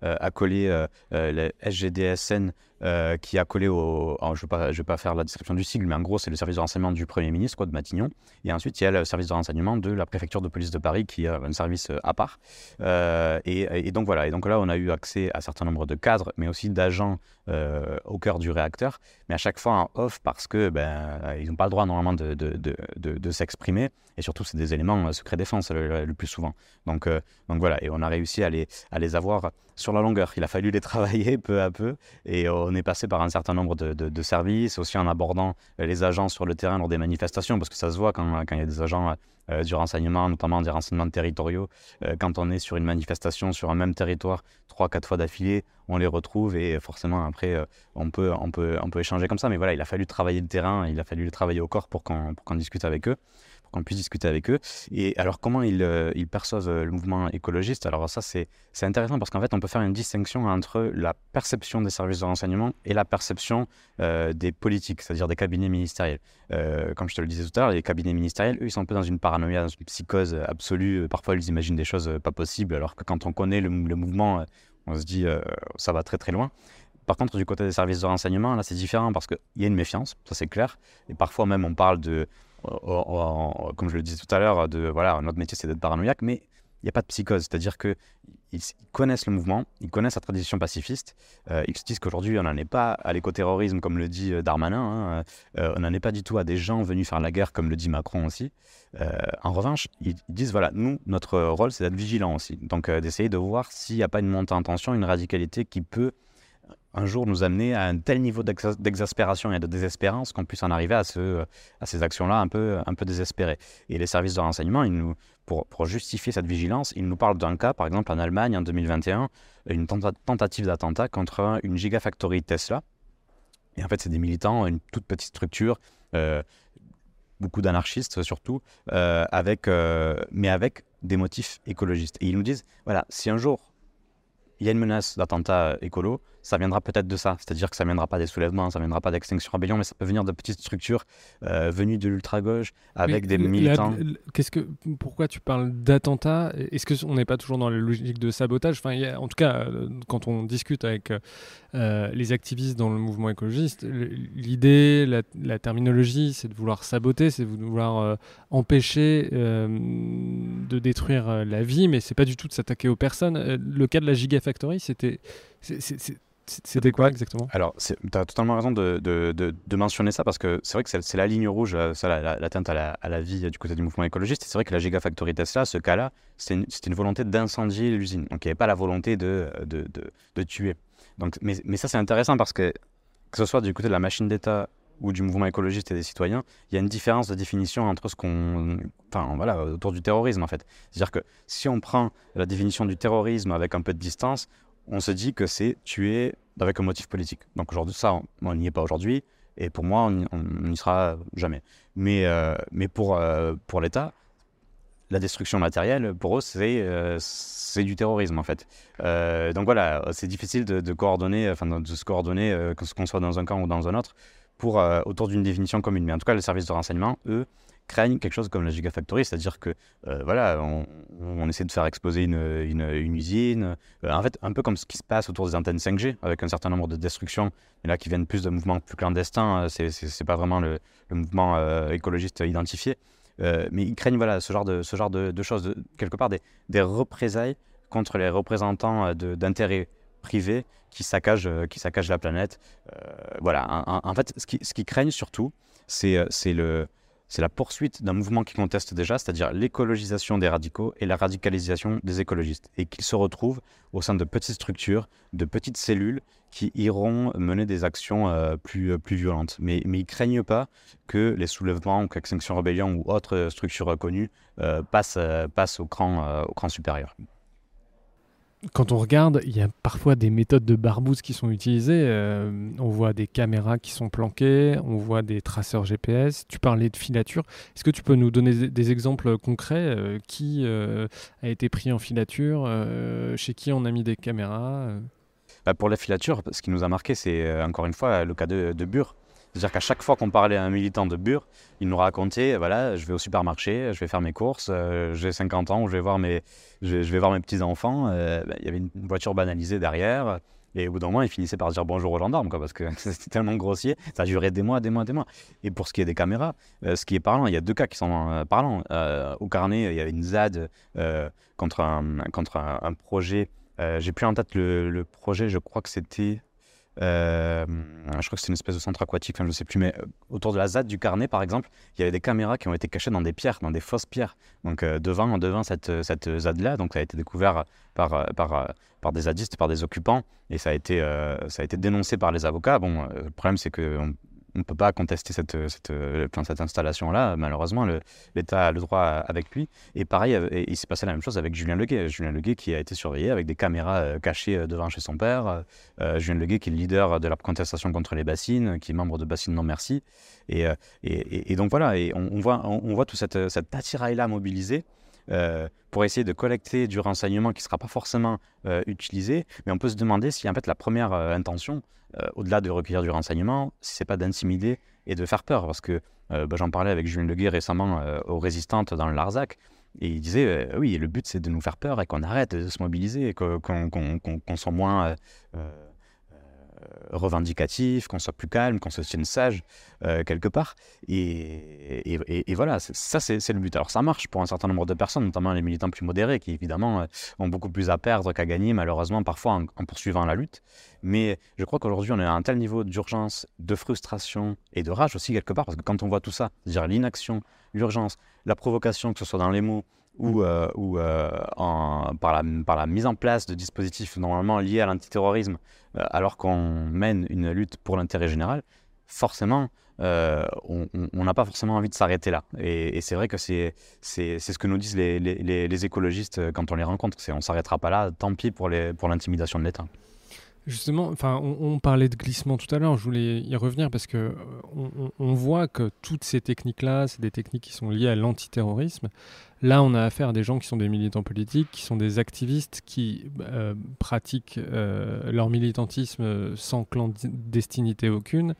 accolés, le SGDSN euh, qui a collé au. je ne vais, vais pas faire la description du sigle, mais en gros, c'est le service de renseignement du Premier ministre, quoi, de Matignon. Et ensuite, il y a le service de renseignement de la préfecture de police de Paris, qui a un service euh, à part. Euh, et, donc voilà. Et donc là, on a eu accès à un certain nombre de cadres, mais aussi d'agents au cœur du réacteur, mais à chaque fois en off parce que ben, ils n'ont pas le droit normalement de, s'exprimer. Et surtout, c'est des éléments secret défense le, plus souvent. Donc, donc voilà. Et on a réussi à les, à les avoir sur la longueur. Il a fallu les travailler peu à peu. Et on est passé par un certain nombre de, services, aussi en abordant euh, les agents sur le terrain lors des manifestations, parce que ça se voit quand, il y a des agents euh, du renseignement, notamment des renseignements territoriaux. Euh, quand on est sur une manifestation sur un même territoire, trois, quatre fois d'affilée, on les retrouve et forcément après, on, peut, on, peut, on peut échanger comme ça. Mais voilà, il a fallu travailler le terrain, il a fallu le travailler au corps pour qu'on discute avec eux qu'on puisse discuter avec eux. Et alors, comment ils, euh, ils perçoivent euh, le mouvement écologiste? Alors, ça, c'est intéressant parce qu'en fait, on peut faire une distinction entre la perception des services de renseignement et la perception euh, des politiques, c'est-à-dire des cabinets ministériels. comme je te le disais tout à l'heure, les cabinets ministériels, eux, ils sont un peu dans une paranoïa, dans une psychose absolue. Parfois, ils imaginent des choses pas possibles, alors que quand on connaît le, le mouvement, on se dit ça va très très loin. Par contre, du côté des services de renseignement, là, c'est différent parce qu'il y a une méfiance, ça c'est clair. Et parfois même, on parle de comme je le disais tout à l'heure, de notre métier c'est d'être paranoïaque, mais il n'y a pas de psychose, c'est-à-dire que ils connaissent le mouvement, ils connaissent la tradition pacifiste. Euh, ils se disent qu'aujourd'hui, on n'en est pas à l'écoterrorisme, comme le dit euh, Darmanin. Hein, euh, on n'en est pas du tout à des gens venus faire la guerre, comme le dit Macron aussi. en revanche, ils, disent voilà, nous, notre rôle, c'est d'être vigilant aussi. Donc, d'essayer de voir s'il n'y a pas une montée en tension, une radicalité qui peut un jour nous amener à un tel niveau d'exaspération et de désespérance qu'on puisse en arriver à, ce, à ces actions-là un peu, un peu désespérées. Et les services de renseignement, ils nous, pour, justifier cette vigilance, ils nous parlent d'un cas, par exemple en Allemagne en 2021, une tentative d'attentat contre une gigafactory Tesla. Et en fait, c'est des militants, une toute petite structure, euh, beaucoup d'anarchistes surtout, euh, euh, mais avec des motifs écologistes. Et ils nous disent, voilà, si un jour il y a une menace d'attentat écolo, ça viendra peut-être de ça. C'est-à-dire que ça ne viendra pas des soulèvements, ça ne viendra pas d'extinction rébellion, mais ça peut venir de petites structures euh, venues de l'ultra-gauche avec des militants. Qu'est-ce que, pourquoi tu parles d'attentats? Est-ce qu'on n'est pas toujours dans la logique de sabotage? Enfin, En tout cas, euh, quand on discute avec euh, les activistes dans le mouvement écologiste, l'idée, la, terminologie, c'est de vouloir saboter, c'est de vouloir empêcher de détruire la vie, mais c'est pas du tout de s'attaquer aux personnes. Le cas de la Gigafactory, c'était c'était quoi exactement? Alors, tu as totalement raison de, mentionner ça parce que c'est vrai que c'est la ligne rouge, euh, ça, la, à la vie du côté du mouvement écologiste. C'est vrai que la Gigafactory Tesla, ce cas-là, c'était une, volonté d'incendier l'usine. Donc, il n'y avait pas la volonté de, de, tuer. Donc, mais, mais ça, c'est intéressant parce que, que ce soit du côté de la machine d'État ou du mouvement écologiste et des citoyens, il y a une différence de définition entre ce qu'on. Enfin, voilà, autour du terrorisme, en fait. C'est-à-dire que si on prend la définition du terrorisme avec un peu de distance, on se dit que c'est tuer avec un motif politique. Donc aujourd'hui, ça, on n'y est pas aujourd'hui, et pour moi, on n'y sera jamais. Mais, euh, mais pour, euh, pour l'État, la destruction matérielle, pour eux, c'est euh, du terrorisme, en fait. donc voilà, c'est difficile de, coordonner, enfin de se coordonner, qu'on soit dans un camp ou dans un autre, pour, autour d'une définition commune. Mais en tout cas, les services de renseignement, eux, craignent quelque chose comme la Gigafactory, c'est-à-dire que euh, voilà, on, essaie de faire exploser une, usine, euh, en fait un peu comme ce qui se passe autour des antennes 5G, avec un certain nombre de destructions, et là qui viennent plus de mouvements plus clandestins, euh, c'est, c'est, pas vraiment le, mouvement écologiste identifié, mais ils craignent voilà, ce genre de, ce genre de, choses, quelque part des, des, représailles contre les représentants d'intérêts privés qui saccagent, qui saccagent la planète. voilà, en, en, fait, ce qu'ils ce qui craignent surtout, c'est, c'est le c'est la poursuite d'un mouvement qui conteste déjà, c'est-à-dire l'écologisation des radicaux et la radicalisation des écologistes, et qu'ils se retrouvent au sein de petites structures, de petites cellules qui iront mener des actions euh, plus, euh, plus violentes. Mais, mais ils ne craignent pas que les soulèvements ou qu'Extinction Rebellion ou autres structures connues euh, passent, passent au, cran, au cran supérieur quand on regarde, il y a parfois des méthodes de barbouze qui sont utilisées. Euh, on voit des caméras qui sont planquées, on voit des traceurs GPS. Tu parlais de filature. Est-ce que tu peux nous donner des exemples concrets euh, Qui euh, a été pris en filature Chez qui on a mis des caméras bah, Pour la filature, ce qui nous a marqué, c'est encore une fois le cas de, de Bure. C'est-à-dire qu'à chaque fois qu'on parlait à un militant de Bure, il nous racontait voilà, je vais au supermarché, je vais faire mes courses, euh, j'ai 50 ans, je vais voir mes, je, vais voir mes petits-enfants. Euh, ben, il y avait une voiture banalisée derrière. Et au bout d'un moment, il finissait par dire bonjour aux gendarmes, quoi, parce que c'était tellement grossier. Ça duré des mois, des mois, des mois. Et pour ce qui est des caméras, euh, ce qui est parlant, il y a deux cas qui sont parlants. au carnet, il y avait une ZAD contre, un, contre un, projet. J'ai plus en tête le, projet, je crois que c'était euh, je crois que c'est une espèce de centre aquatique, enfin, je ne sais plus, mais euh, autour de la ZAD du Carnet, par exemple, il y avait des caméras qui ont été cachées dans des pierres, dans des fausses pierres. Donc euh, devant, devant cette, cette ZAD-là, donc ça a été découvert par, par, par des zadistes, par des occupants, et ça a été, ça a été dénoncé par les avocats. Bon, le problème, c'est que on ne peut pas contester cette, cette, euh, cette installation-là. Malheureusement, l'État a le droit avec lui. Et pareil, euh, il s'est passé la même chose avec Julien Leguet. Julien Leguet qui a été surveillé avec des caméras euh, cachées devant chez son père. Julien Leguet qui est le leader de la contestation contre les bassines, qui est membre de Bassines Non Merci. Et, et, donc voilà, et on, voit, on, voit tout cette, cette attirail-là mobilisé. Pour essayer de collecter du renseignement qui ne sera pas forcément utilisé. Mais on peut se demander si en fait la première intention, euh, au-delà de recueillir du renseignement, si c'est pas d'intimider et de faire peur. Parce que euh, bah, j'en parlais avec Julien Leguet récemment euh, aux résistantes dans le Larzac. Et il disait, oui, le but c'est de nous faire peur et qu'on arrête de se mobiliser, qu'on soit moins revendicatif, qu'on soit plus calme, qu'on se tienne sage euh, quelque part. Et, et, voilà, ça c'est le but. Alors ça marche pour un certain nombre de personnes, notamment les militants plus modérés, qui évidemment euh, ont beaucoup plus à perdre qu'à gagner, malheureusement, parfois en, poursuivant la lutte. Mais je crois qu'aujourd'hui, on est à un tel niveau d'urgence, de frustration et de rage aussi quelque part, parce que quand on voit tout ça, c'est-à-dire l'inaction, l'urgence, la provocation, que ce soit dans les mots, ou, euh, ou euh, par, la, mise en place de dispositifs normalement liés à l'antiterrorisme, euh, alors qu'on mène une lutte pour l'intérêt général, forcément, on n'a pas forcément envie de s'arrêter là. Et, c'est vrai que c'est ce que nous disent les, écologistes quand on les rencontre. On ne s'arrêtera pas là, tant pis pour l'intimidation de l'État. Justement, enfin, on, parlait de glissement tout à l'heure. Je voulais y revenir parce que on, on voit que toutes ces techniques-là, c'est des techniques qui sont liées à l'antiterrorisme. Là, on a affaire à des gens qui sont des militants politiques, qui sont des activistes, qui euh, pratiquent euh, leur militantisme sans clandestinité aucune,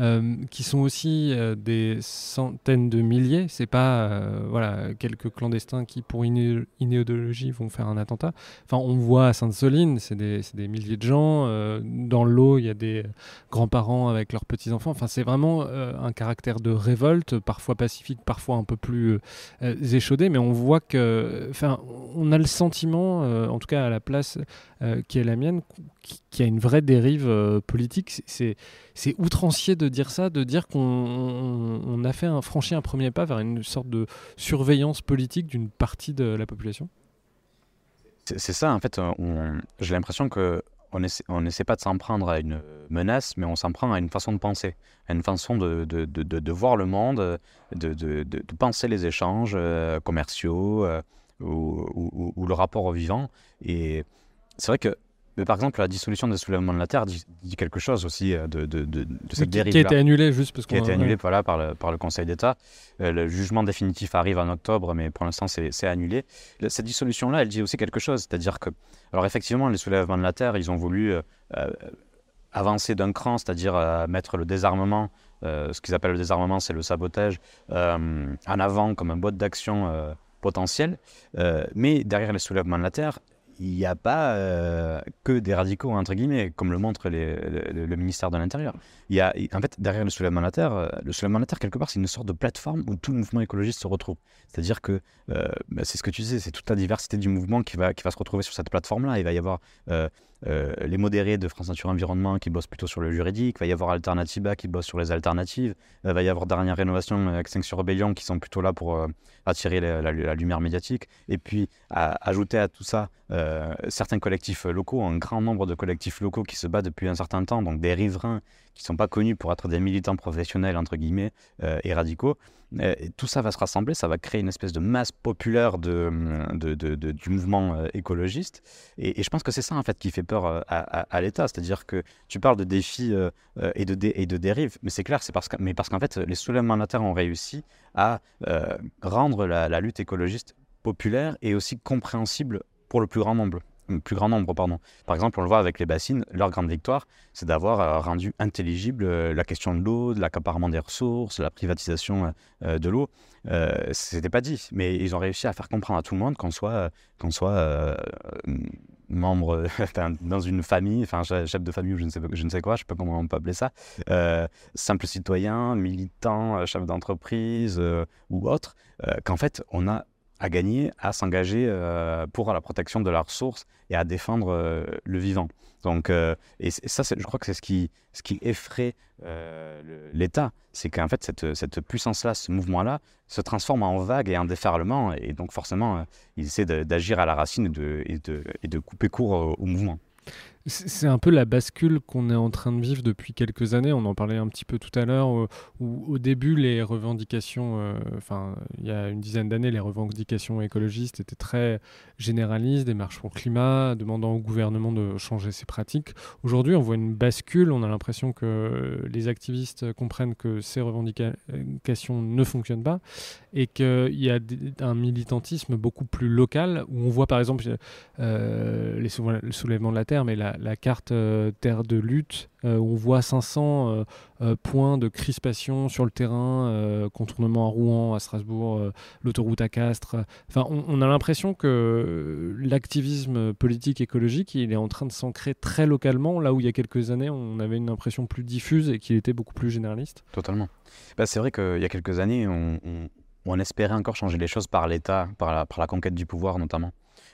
euh, qui sont aussi des centaines de milliers. C'est pas voilà quelques clandestins qui, pour une, idéologie, vont faire un attentat. Enfin, on voit à Sainte-Soline, c'est des, des, milliers de gens. dans l'eau, il y a des grands-parents avec leurs petits-enfants. Enfin, c'est vraiment un caractère de révolte, parfois pacifique, parfois un peu plus échaudé, mais voit que, enfin, on a le sentiment, euh, en tout cas à la place euh, qui est la mienne, qu'il y a une vraie dérive euh, politique. C'est, c'est outrancier de dire ça, de dire qu'on a fait un, franchi un premier pas vers une sorte de surveillance politique d'une partie de la population. C'est, ça, en fait, j'ai l'impression que on n'essaie pas de s'en prendre à une menace, mais on s'en prend à une façon de penser, à une façon de, de, de, voir le monde, de, penser les échanges euh, commerciaux euh, ou, ou, le rapport au vivant. Et c'est vrai que mais par exemple, la dissolution des soulèvements de la Terre dit, quelque chose aussi euh, de, de, de, cette dérive. Qui a été annulée juste parce Qui a été annulée voilà, par, le, par le Conseil d'État. Euh, le jugement définitif arrive en octobre, mais pour l'instant, c'est annulé. Cette dissolution-là, elle dit aussi quelque chose. C'est-à-dire que, alors effectivement, les soulèvements de la Terre, ils ont voulu euh, avancer d'un cran, c'est-à-dire mettre le désarmement, ce qu'ils appellent le désarmement, c'est le sabotage, en avant comme un boîte d'action potentiel. mais derrière les soulèvements de la Terre, il n'y a pas euh, que des radicaux, entre guillemets, comme le montre le, ministère de l'Intérieur. Il y a, en fait, derrière le soulèvement de la Terre, euh, le soulèvement de la Terre, quelque part, c'est une sorte de plateforme où tout le mouvement écologiste se retrouve. C'est-à-dire que, euh, bah, c'est ce que tu disais, c'est toute la diversité du mouvement qui va, qui va se retrouver sur cette plateforme-là. Il va y avoir les modérés de France Nature Environnement qui bossent plutôt sur le juridique, il va y avoir Alternativa qui bosse sur les alternatives, il va y avoir Dernière Rénovation, Extinction Rebellion qui sont plutôt là pour attirer la, lumière médiatique. Et puis, à, ajouter à tout ça certains collectifs locaux, un grand nombre de collectifs locaux qui se battent depuis un certain temps, donc des riverains qui ne sont pas connus pour être des militants professionnels, entre guillemets, euh, et radicaux. Euh, tout ça va se rassembler, ça va créer une espèce de masse populaire de, de, du mouvement euh, écologiste. Et, je pense que c'est ça, en fait, qui fait peur à, l'État. C'est-à-dire que tu parles de défis et, de et dérives, mais c'est clair, c'est parce, mais parce qu'en fait, les soulèvements de ont réussi à rendre la lutte écologiste populaire et aussi compréhensible pour le plus grand nombre plus grand nombre. Pardon. Par exemple, on le voit avec les bassines, leur grande victoire, c'est d'avoir euh, rendu intelligible euh, la question de l'eau, de l'accaparement des ressources, la privatisation euh, de l'eau. Euh, C'était pas dit, mais ils ont réussi à faire comprendre à tout le monde qu'on soit, qu'on soit membre dans une famille, enfin chef de famille ou je ne sais, je ne sais quoi, je ne sais pas comment on peut appeler ça, simple citoyen, militant, chef d'entreprise ou autre, qu'en fait on a à gagner à s'engager euh, pour la protection de la ressource et à défendre euh, le vivant. Donc, euh, et, ça, je crois que c'est ce qui, effraie l'État, c'est qu'en fait, cette, puissance-là, ce mouvement-là, se transforme en vague et en déferlement, et donc forcément, il essaie d'agir à la racine et de couper court au mouvement. C'est un peu la bascule qu'on est en train de vivre depuis quelques années. On en parlait un petit peu tout à l'heure, où, au début, les revendications, euh, enfin, il y a une dizaine d'années, les revendications écologistes étaient très généralistes, des marches pour le climat, demandant au gouvernement de changer ses pratiques. Aujourd'hui, on voit une bascule. On a l'impression que les activistes comprennent que ces revendications ne fonctionnent pas et qu'il y a un militantisme beaucoup plus local, où on voit par exemple euh, les le soulèvement de la Terre, mais la, la, carte euh, terre de lutte, euh, où on voit 500 euh, points de crispation sur le terrain, contournement à Rouen, à Strasbourg, l'autoroute à Castres. Enfin, on, a l'impression que l'activisme politique écologique, il est en train de s'ancrer très localement, là où il y a quelques années, on avait une impression plus diffuse et qu'il était beaucoup plus généraliste. Totalement. Bah, c'est vrai qu'il y a quelques années, on, espérait encore changer les choses par l'État, par la conquête du pouvoir notamment.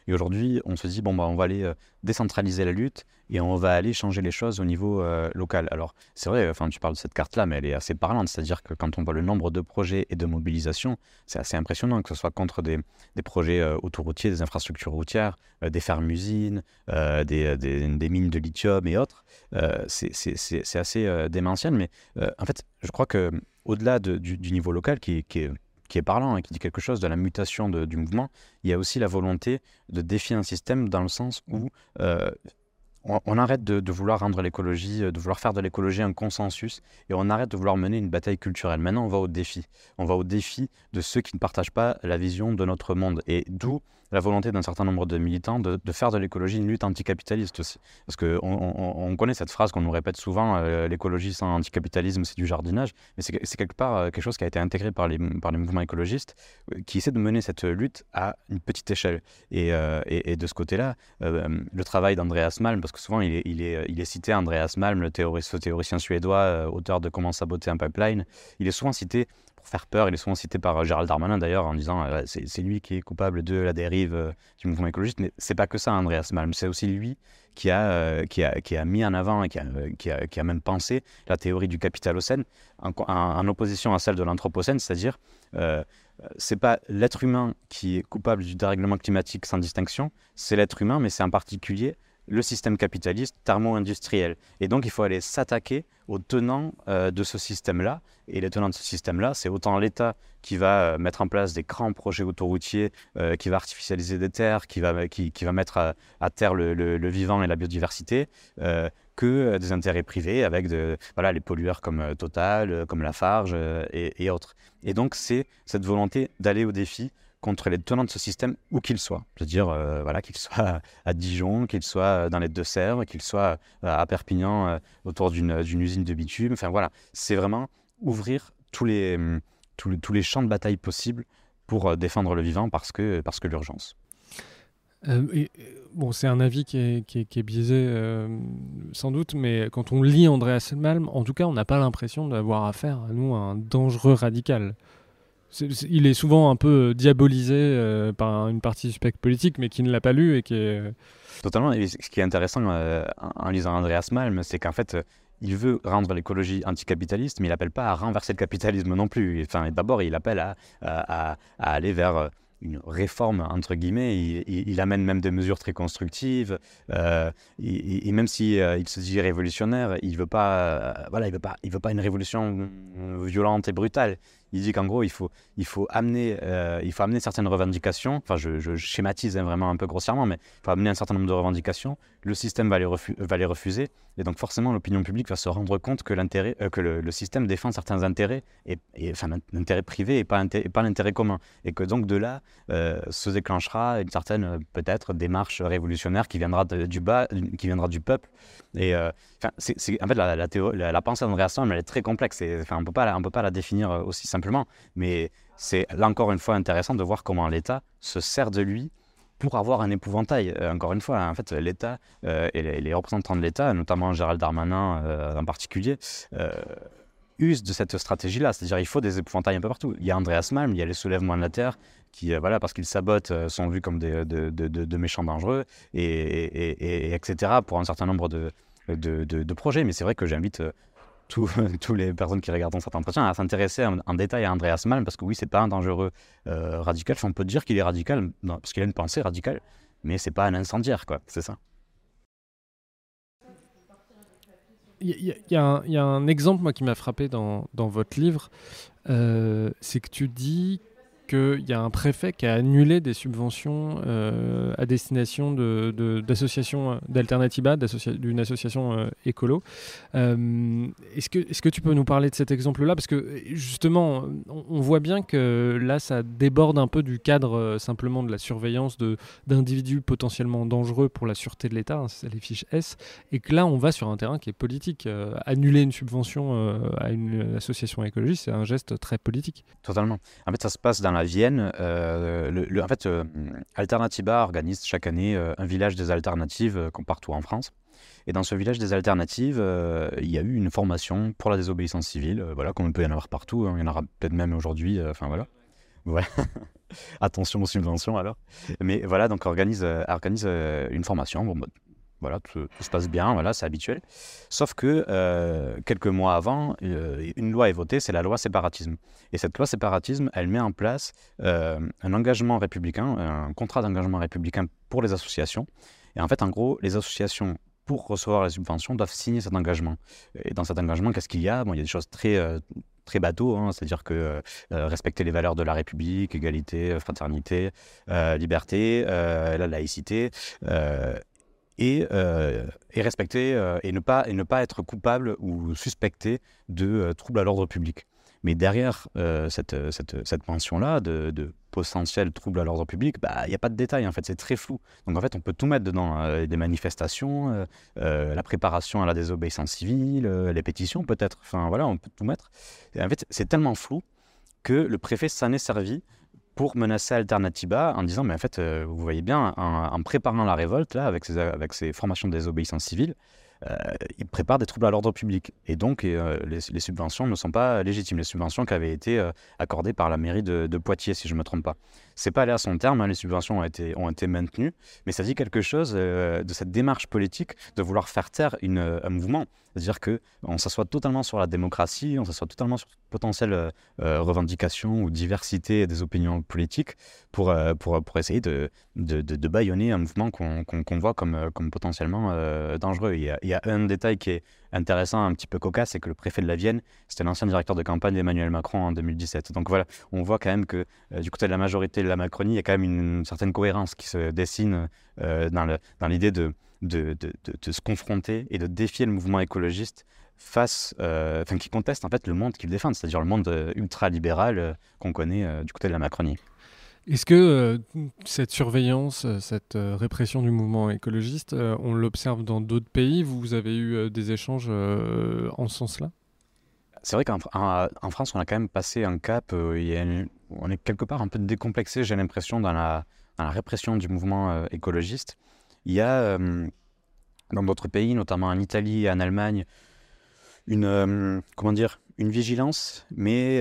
Et aujourd'hui, on se dit, bon, bah, on va aller euh, décentraliser la lutte et on va aller changer les choses au niveau euh, local. Alors, c'est vrai, enfin, tu parles de cette carte-là, mais elle est assez parlante. C'est-à-dire que quand on voit le nombre de projets et de mobilisations, c'est assez impressionnant, que ce soit contre des, des projets euh, autoroutiers, des infrastructures routières, des fermes-usines, des, des, mines de lithium et autres. c'est assez démentiel, mais en fait, je crois que au-delà du, niveau local, qui est qui est parlant et hein, qui dit quelque chose de la mutation du mouvement, il y a aussi la volonté de défier un système dans le sens où, euh, on, arrête de, vouloir rendre l'écologie, de vouloir faire de l'écologie un consensus, et on arrête de vouloir mener une bataille culturelle. Maintenant, on va au défi. On va au défi de ceux qui ne partagent pas la vision de notre monde. Et d'où la volonté d'un certain nombre de militants de, faire de l'écologie une lutte anticapitaliste aussi. Parce qu'on on, connaît cette phrase qu'on nous répète souvent, euh, l'écologie sans anticapitalisme, c'est du jardinage, mais c'est quelque part euh, quelque chose qui a été intégré par les, par les mouvements écologistes, euh, qui essaient de mener cette lutte à une petite échelle. Et, et, de ce côté-là, le travail d'Andreas Malm, parce que souvent il est, il est, cité, Andreas Malm, le théoricien suédois, auteur de Comment saboter un pipeline, il est souvent cité faire peur. Il est souvent cité par euh, Gérald Darmanin d'ailleurs en disant euh, c'est lui qui est coupable de la dérive euh, du mouvement écologiste. Mais c'est pas que ça, Andreas Malm. C'est aussi lui qui a, qui, a, qui a mis en avant et qui a, qui a, qui a même pensé la théorie du capitalocène en, en, opposition à celle de l'anthropocène, c'est-à-dire c'est pas l'être humain qui est coupable du dérèglement climatique sans distinction, c'est l'être humain, mais c'est en particulier le système capitaliste thermo-industriel. Et donc, il faut aller s'attaquer aux tenants euh, de ce système-là. Et les tenants de ce système-là, c'est autant l'État qui va euh, mettre en place des grands projets autoroutiers, euh, qui va artificialiser des terres, qui va, qui, va mettre à, terre le, vivant et la biodiversité, que des intérêts privés avec voilà, les pollueurs comme Total, comme Lafarge et, et autres. Et donc, c'est cette volonté d'aller au défi contre les tenants de ce système, où qu'ils soient. C'est-à-dire euh, voilà, qu'ils soient à Dijon, qu'ils soient dans les Deux-Sèvres, qu'ils soient euh, à Perpignan euh, autour d'une usine de bitume. Enfin voilà, c'est vraiment ouvrir tous les, hum, champs de bataille possibles pour défendre le vivant parce que, l'urgence. bon, c'est un avis qui est, biaisé sans doute, mais quand on lit Andreas Malm, en tout cas, on n'a pas l'impression d'avoir affaire à nous un dangereux radical il est souvent un peu euh, diabolisé euh, par une partie du spectre politique, mais qui ne l'a pas lu et qui est... Euh, Totalement. Ce qui est intéressant en lisant Andreas Malm, c'est qu'en fait, il veut rendre l'écologie anticapitaliste, mais il n'appelle pas à renverser le capitalisme non plus. Enfin, D'abord, il appelle à, aller vers une réforme, entre guillemets. Il, amène même des mesures très constructives. et, même si, se dit révolutionnaire, il veut, voilà, il veut, veut pas une révolution violente et brutale. Il dit qu'en gros, il faut, il, faut amener, euh, il faut amener certaines revendications. Enfin, je, schématise hein, vraiment un peu grossièrement, mais il faut amener un certain nombre de revendications. Le système va les, refuser. Et donc, forcément, l'opinion publique va se rendre compte que, euh, le, système défend certains intérêts, et, enfin, l'intérêt privé et pas, pas l'intérêt commun. Et que donc, de là, euh, se déclenchera une certaine, peut-être, démarche révolutionnaire qui viendra du bas, qui viendra du peuple. Et c'est, en fait, la, la, la, pensée d'Andreas elle est très complexe. Enfin, on ne peut pas la définir aussi simplement mais c'est là encore une fois intéressant de voir comment l'État se sert de lui pour avoir un épouvantail. Euh, encore une fois, en fait, l'État euh, et les, représentants de l'État, notamment Gérald Darmanin euh, en particulier, usent de cette stratégie-là. C'est-à-dire il faut des épouvantails un peu partout. Il y a Andreas Malm, il y a les soulèvements de la Terre, qui, voilà, parce qu'ils sabotent, sont vus comme des, de, méchants dangereux, et, etc., pour un certain nombre de, de projets. Mais c'est vrai que j'invite tous les personnes qui regardent cet entretien à s'intéresser en, détail à Andreas Malm, parce que oui, c'est pas un dangereux euh, radical. on peut dire qu'il est radical, parce qu'il a une pensée radicale, mais c'est pas un incendiaire, quoi. C'est ça. Il y, a un exemple moi qui m'a frappé dans, votre livre, euh, c'est que tu dis qu'il y a un préfet qui a annulé des subventions euh, à destination d'associations d'Alternativa, d'une association euh, écolo. Euh, est-ce que, tu peux nous parler de cet exemple-là? Parce que justement, on, voit bien que là, ça déborde un peu du cadre simplement de la surveillance d'individus potentiellement dangereux pour la sûreté de l'État, hein, les fiches S, et que là, on va sur un terrain qui est politique. annuler une subvention à une association écologiste, c'est un geste très politique. Totalement. En fait, ça se passe dans la Vienne, euh, en fait, euh, Alternativa organise chaque année euh, un village des alternatives comme partout en France. Et dans ce village des alternatives, il y a eu une formation pour la désobéissance civile, voilà, comme il peut y en avoir partout, hein. il y en aura peut-être même aujourd'hui, enfin voilà. Ouais. Attention aux subventions alors. Mais voilà, donc organise, organise une formation. Bon, bah, voilà, tout, se passe bien, voilà, c'est habituel. Sauf que euh, quelques mois avant, euh, une loi est votée, c'est la loi séparatisme. Et cette loi séparatisme, elle met en place euh, un engagement républicain, un contrat d'engagement républicain pour les associations. Et en fait, en gros, les associations, pour recevoir les subventions, doivent signer cet engagement. Et dans cet engagement, qu'est-ce qu'il y a? Bon, Il y a des choses très très bateau, hein, c'est-à-dire que respecter les valeurs de la République, égalité, fraternité, liberté, la laïcité, et, et respecter et, ne pas, et ne pas être coupable ou suspecté de troubles à l'ordre public. Mais derrière cette, cette, cette mention-là de, potentiel trouble à l'ordre public, bah, il n'y a pas de détails, en fait, c'est très flou. Donc en fait, on peut tout mettre dedans, des manifestations, la préparation à la désobéissance civile, les pétitions peut-être, enfin voilà, on peut tout mettre. Et en fait, c'est tellement flou que le préfet s'en est servi pour menacer Alternativa en disant, mais en fait, euh, vous voyez bien, en, préparant la révolte, là, avec ses, avec ses formations de désobéissance civile, euh, il prépare des troubles à l'ordre public. Et donc, euh, les, subventions ne sont pas légitimes. Les subventions qui avaient été accordées par la mairie de, Poitiers, si je ne me trompe pas. C'est pas allé à son terme, hein, les subventions ont été, ont été maintenues, mais ça dit quelque chose de cette démarche politique de vouloir faire taire une, un mouvement. C'est-à-dire qu'on s'assoit totalement sur la démocratie, on s'assoit totalement sur potentielles euh, euh, revendications ou diversité des opinions politiques pour, euh, pour, pour essayer de, de, bâillonner un mouvement qu'on voit comme, comme potentiellement dangereux. Il y, a, il y, a, un détail qui est intéressant, un petit peu cocasse, c'est que le préfet de la Vienne, c'était l'ancien directeur de campagne d'Emmanuel Macron en 2017. Donc voilà, on voit quand même que du côté de la majorité de la Macronie, il y a quand même une, certaine cohérence qui se dessine dans l'idée de se confronter et de défier le mouvement écologiste face, euh, qui conteste en fait le monde qu'il défend, c'est-à-dire le monde euh, ultra-libéral euh, qu'on connaît du côté de la Macronie. Est-ce que cette surveillance, cette répression du mouvement écologiste, on l'observe dans d'autres pays? Vous avez eu des échanges en ce sens-là? C'est vrai qu'en France, on a quand même passé un cap, on est quelque part un peu décomplexé, j'ai l'impression, dans la, dans la, répression du mouvement écologiste. Il y a dans d'autres pays, notamment en Italie et en Allemagne, une, comment dire, une vigilance, mais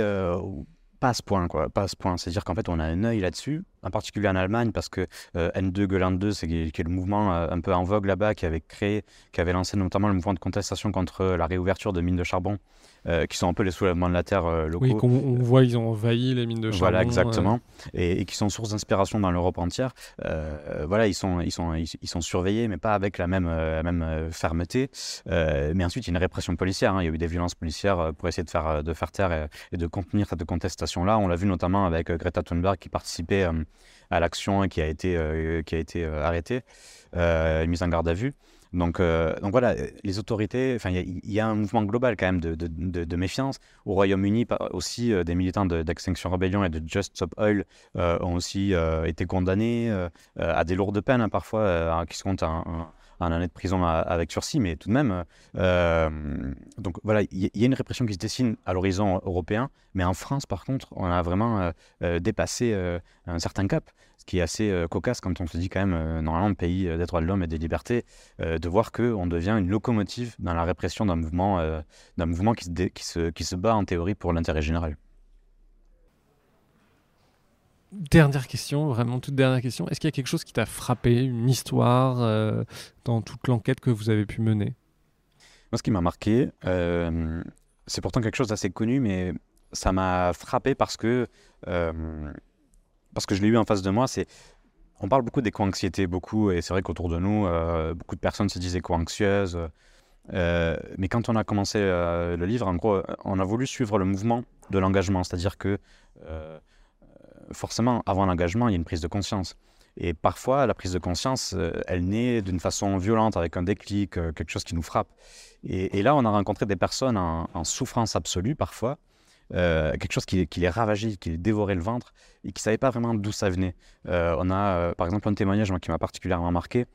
pas ce point, quoi. Pas ce point. C'est-à-dire qu'en fait, on a un œil là-dessus, en particulier en Allemagne, parce que N2 Golan 2, c'est qui est le mouvement un peu en vogue là-bas, qui avait créé, qui avait lancé notamment le mouvement de contestation contre la réouverture de mines de charbon euh, qui sont un peu les soulèvements de la terre euh, locaux. Oui, on, voit, ils ont envahi les mines de charbon. Voilà, exactement. Et, qui sont source d'inspiration dans l'Europe entière. Euh, voilà, ils sont, ils, sont, ils, sont surveillés, mais pas avec la même, même fermeté. mais ensuite, il y a une répression policière. Hein. Il y a eu des violences policières pour essayer de faire, de faire taire et, de contenir cette contestation-là. On l'a vu notamment avec Greta Thunberg qui participait à l'action et qui a été, qui a été arrêtée, mise en garde à vue. Donc, euh, donc voilà, les autorités, il y, a un mouvement global quand même de, méfiance. Au Royaume-Uni, aussi, euh, des militants d'Extinction Rebellion et de Just Stop Oil euh, ont aussi été condamnés à des lourdes peines, hein, parfois, qui se comptent en, en, année de prison avec sursis, mais tout de même. donc voilà, il y, a une répression qui se dessine à l'horizon européen, mais en France, par contre, on a vraiment dépassé un certain cap ce qui est assez euh, cocasse quand on se dit quand même, euh, normalement, pays euh, des droits de l'homme et des libertés, de voir qu'on devient une locomotive dans la répression d'un mouvement, d'un mouvement qui se, qui, se, qui se bat en théorie pour l'intérêt général. Dernière question, vraiment toute dernière question. Est-ce qu'il y a quelque chose qui t'a frappé, une histoire dans toute l'enquête que vous avez pu mener? Moi, ce qui m'a marqué, c'est pourtant quelque chose d'assez connu, mais ça m'a frappé parce que parce que je l'ai eu en face de moi, c'est on parle beaucoup d'éco-anxiété, beaucoup, et c'est vrai qu'autour de nous, euh, beaucoup de personnes se disent éco-anxieuses. Euh, mais quand on a commencé euh, le livre, en gros, on a voulu suivre le mouvement de l'engagement, c'est-à-dire que forcément, avant l'engagement, il y a une prise de conscience. Et parfois, la prise de conscience, elle naît d'une façon violente, avec un déclic, quelque chose qui nous frappe. Et, là, on a rencontré des personnes en souffrance absolue, parfois, euh, quelque chose qui, les ravageait, qui les dévorait le ventre et qui ne savait pas vraiment d'où ça venait. Euh, on a euh, par exemple un témoignage qui m'a particulièrement marqué.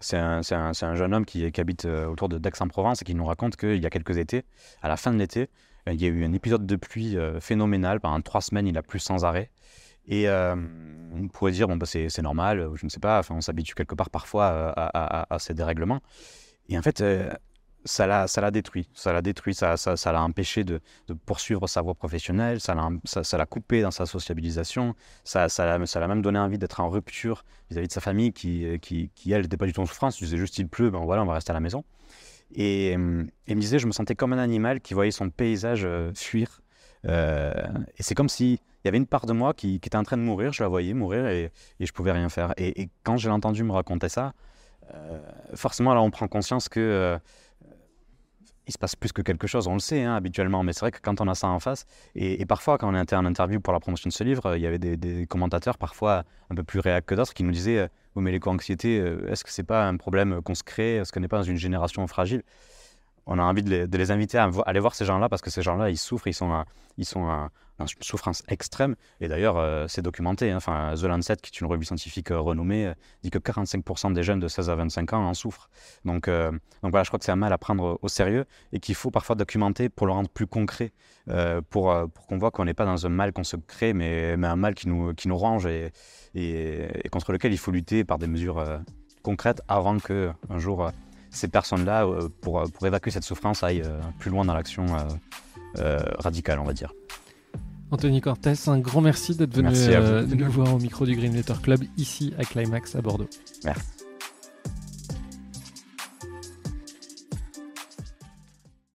C'est un, un, jeune homme qui, habite autour de Dax-en-Provence et qui nous raconte qu'il y a quelques étés, à la fin de l'été, il y a eu un épisode de pluie phénoménal. Pendant trois semaines, il a plu sans arrêt. Et on pourrait dire, bon, bah, c'est normal, je ne sais pas, enfin, on s'habitue quelque part parfois à, ces dérèglements. Et en fait, ça l'a, détruit. Ça l'a détruit, ça, l'a empêché de, poursuivre sa voie professionnelle, ça l'a, coupé dans sa sociabilisation, ça, l'a, même donné envie d'être en rupture vis-à-vis de sa famille qui, qui, qui elle, n'était pas du tout en souffrance, il disait juste il pleut, ben voilà, on va rester à la maison. Et il me disait, je me sentais comme un animal qui voyait son paysage euh, fuir. Euh, et c'est comme si il y avait une part de moi qui, était en train de mourir, je la voyais mourir et, et je pouvais rien faire. Et, et quand j'ai entendu me raconter ça, euh, forcément, là, on prend conscience que il se passe plus que quelque chose, on le sait hein, habituellement, mais c'est vrai que quand on a ça en face, et, parfois quand on était en interview pour la promotion de ce livre, il y avait des, commentateurs parfois un peu plus réactifs que d'autres qui nous disaient euh, Oui, mais l'éco-anxiété, euh, est-ce que c'est pas un problème qu'on se crée Est-ce qu'on n'est pas dans une génération fragile? On a envie de les, inviter à, aller voir ces gens-là parce que ces gens-là, ils souffrent, ils sont, ils sont une souffrance extrême. Et d'ailleurs, euh, c'est documenté. Hein. Enfin, The Lancet, qui est une revue scientifique euh, renommée, euh, dit que 45% des jeunes de 16 à 25 ans en souffrent. Donc, donc voilà, je crois que c'est un mal à prendre au sérieux et qu'il faut parfois documenter pour le rendre plus concret, pour, pour qu'on voit qu'on n'est pas dans un mal qu'on se crée, mais, mais un mal qui nous, qui nous range et, et, contre lequel il faut lutter par des mesures concrètes avant que un jour ces personnes-là, pour, pour évacuer cette souffrance, aillent plus loin dans l'action radicale, on va dire. Anthony Cortez, un grand merci d'être venu euh, nous voir au micro du Green Letter Club ici à Climax à Bordeaux. Merci.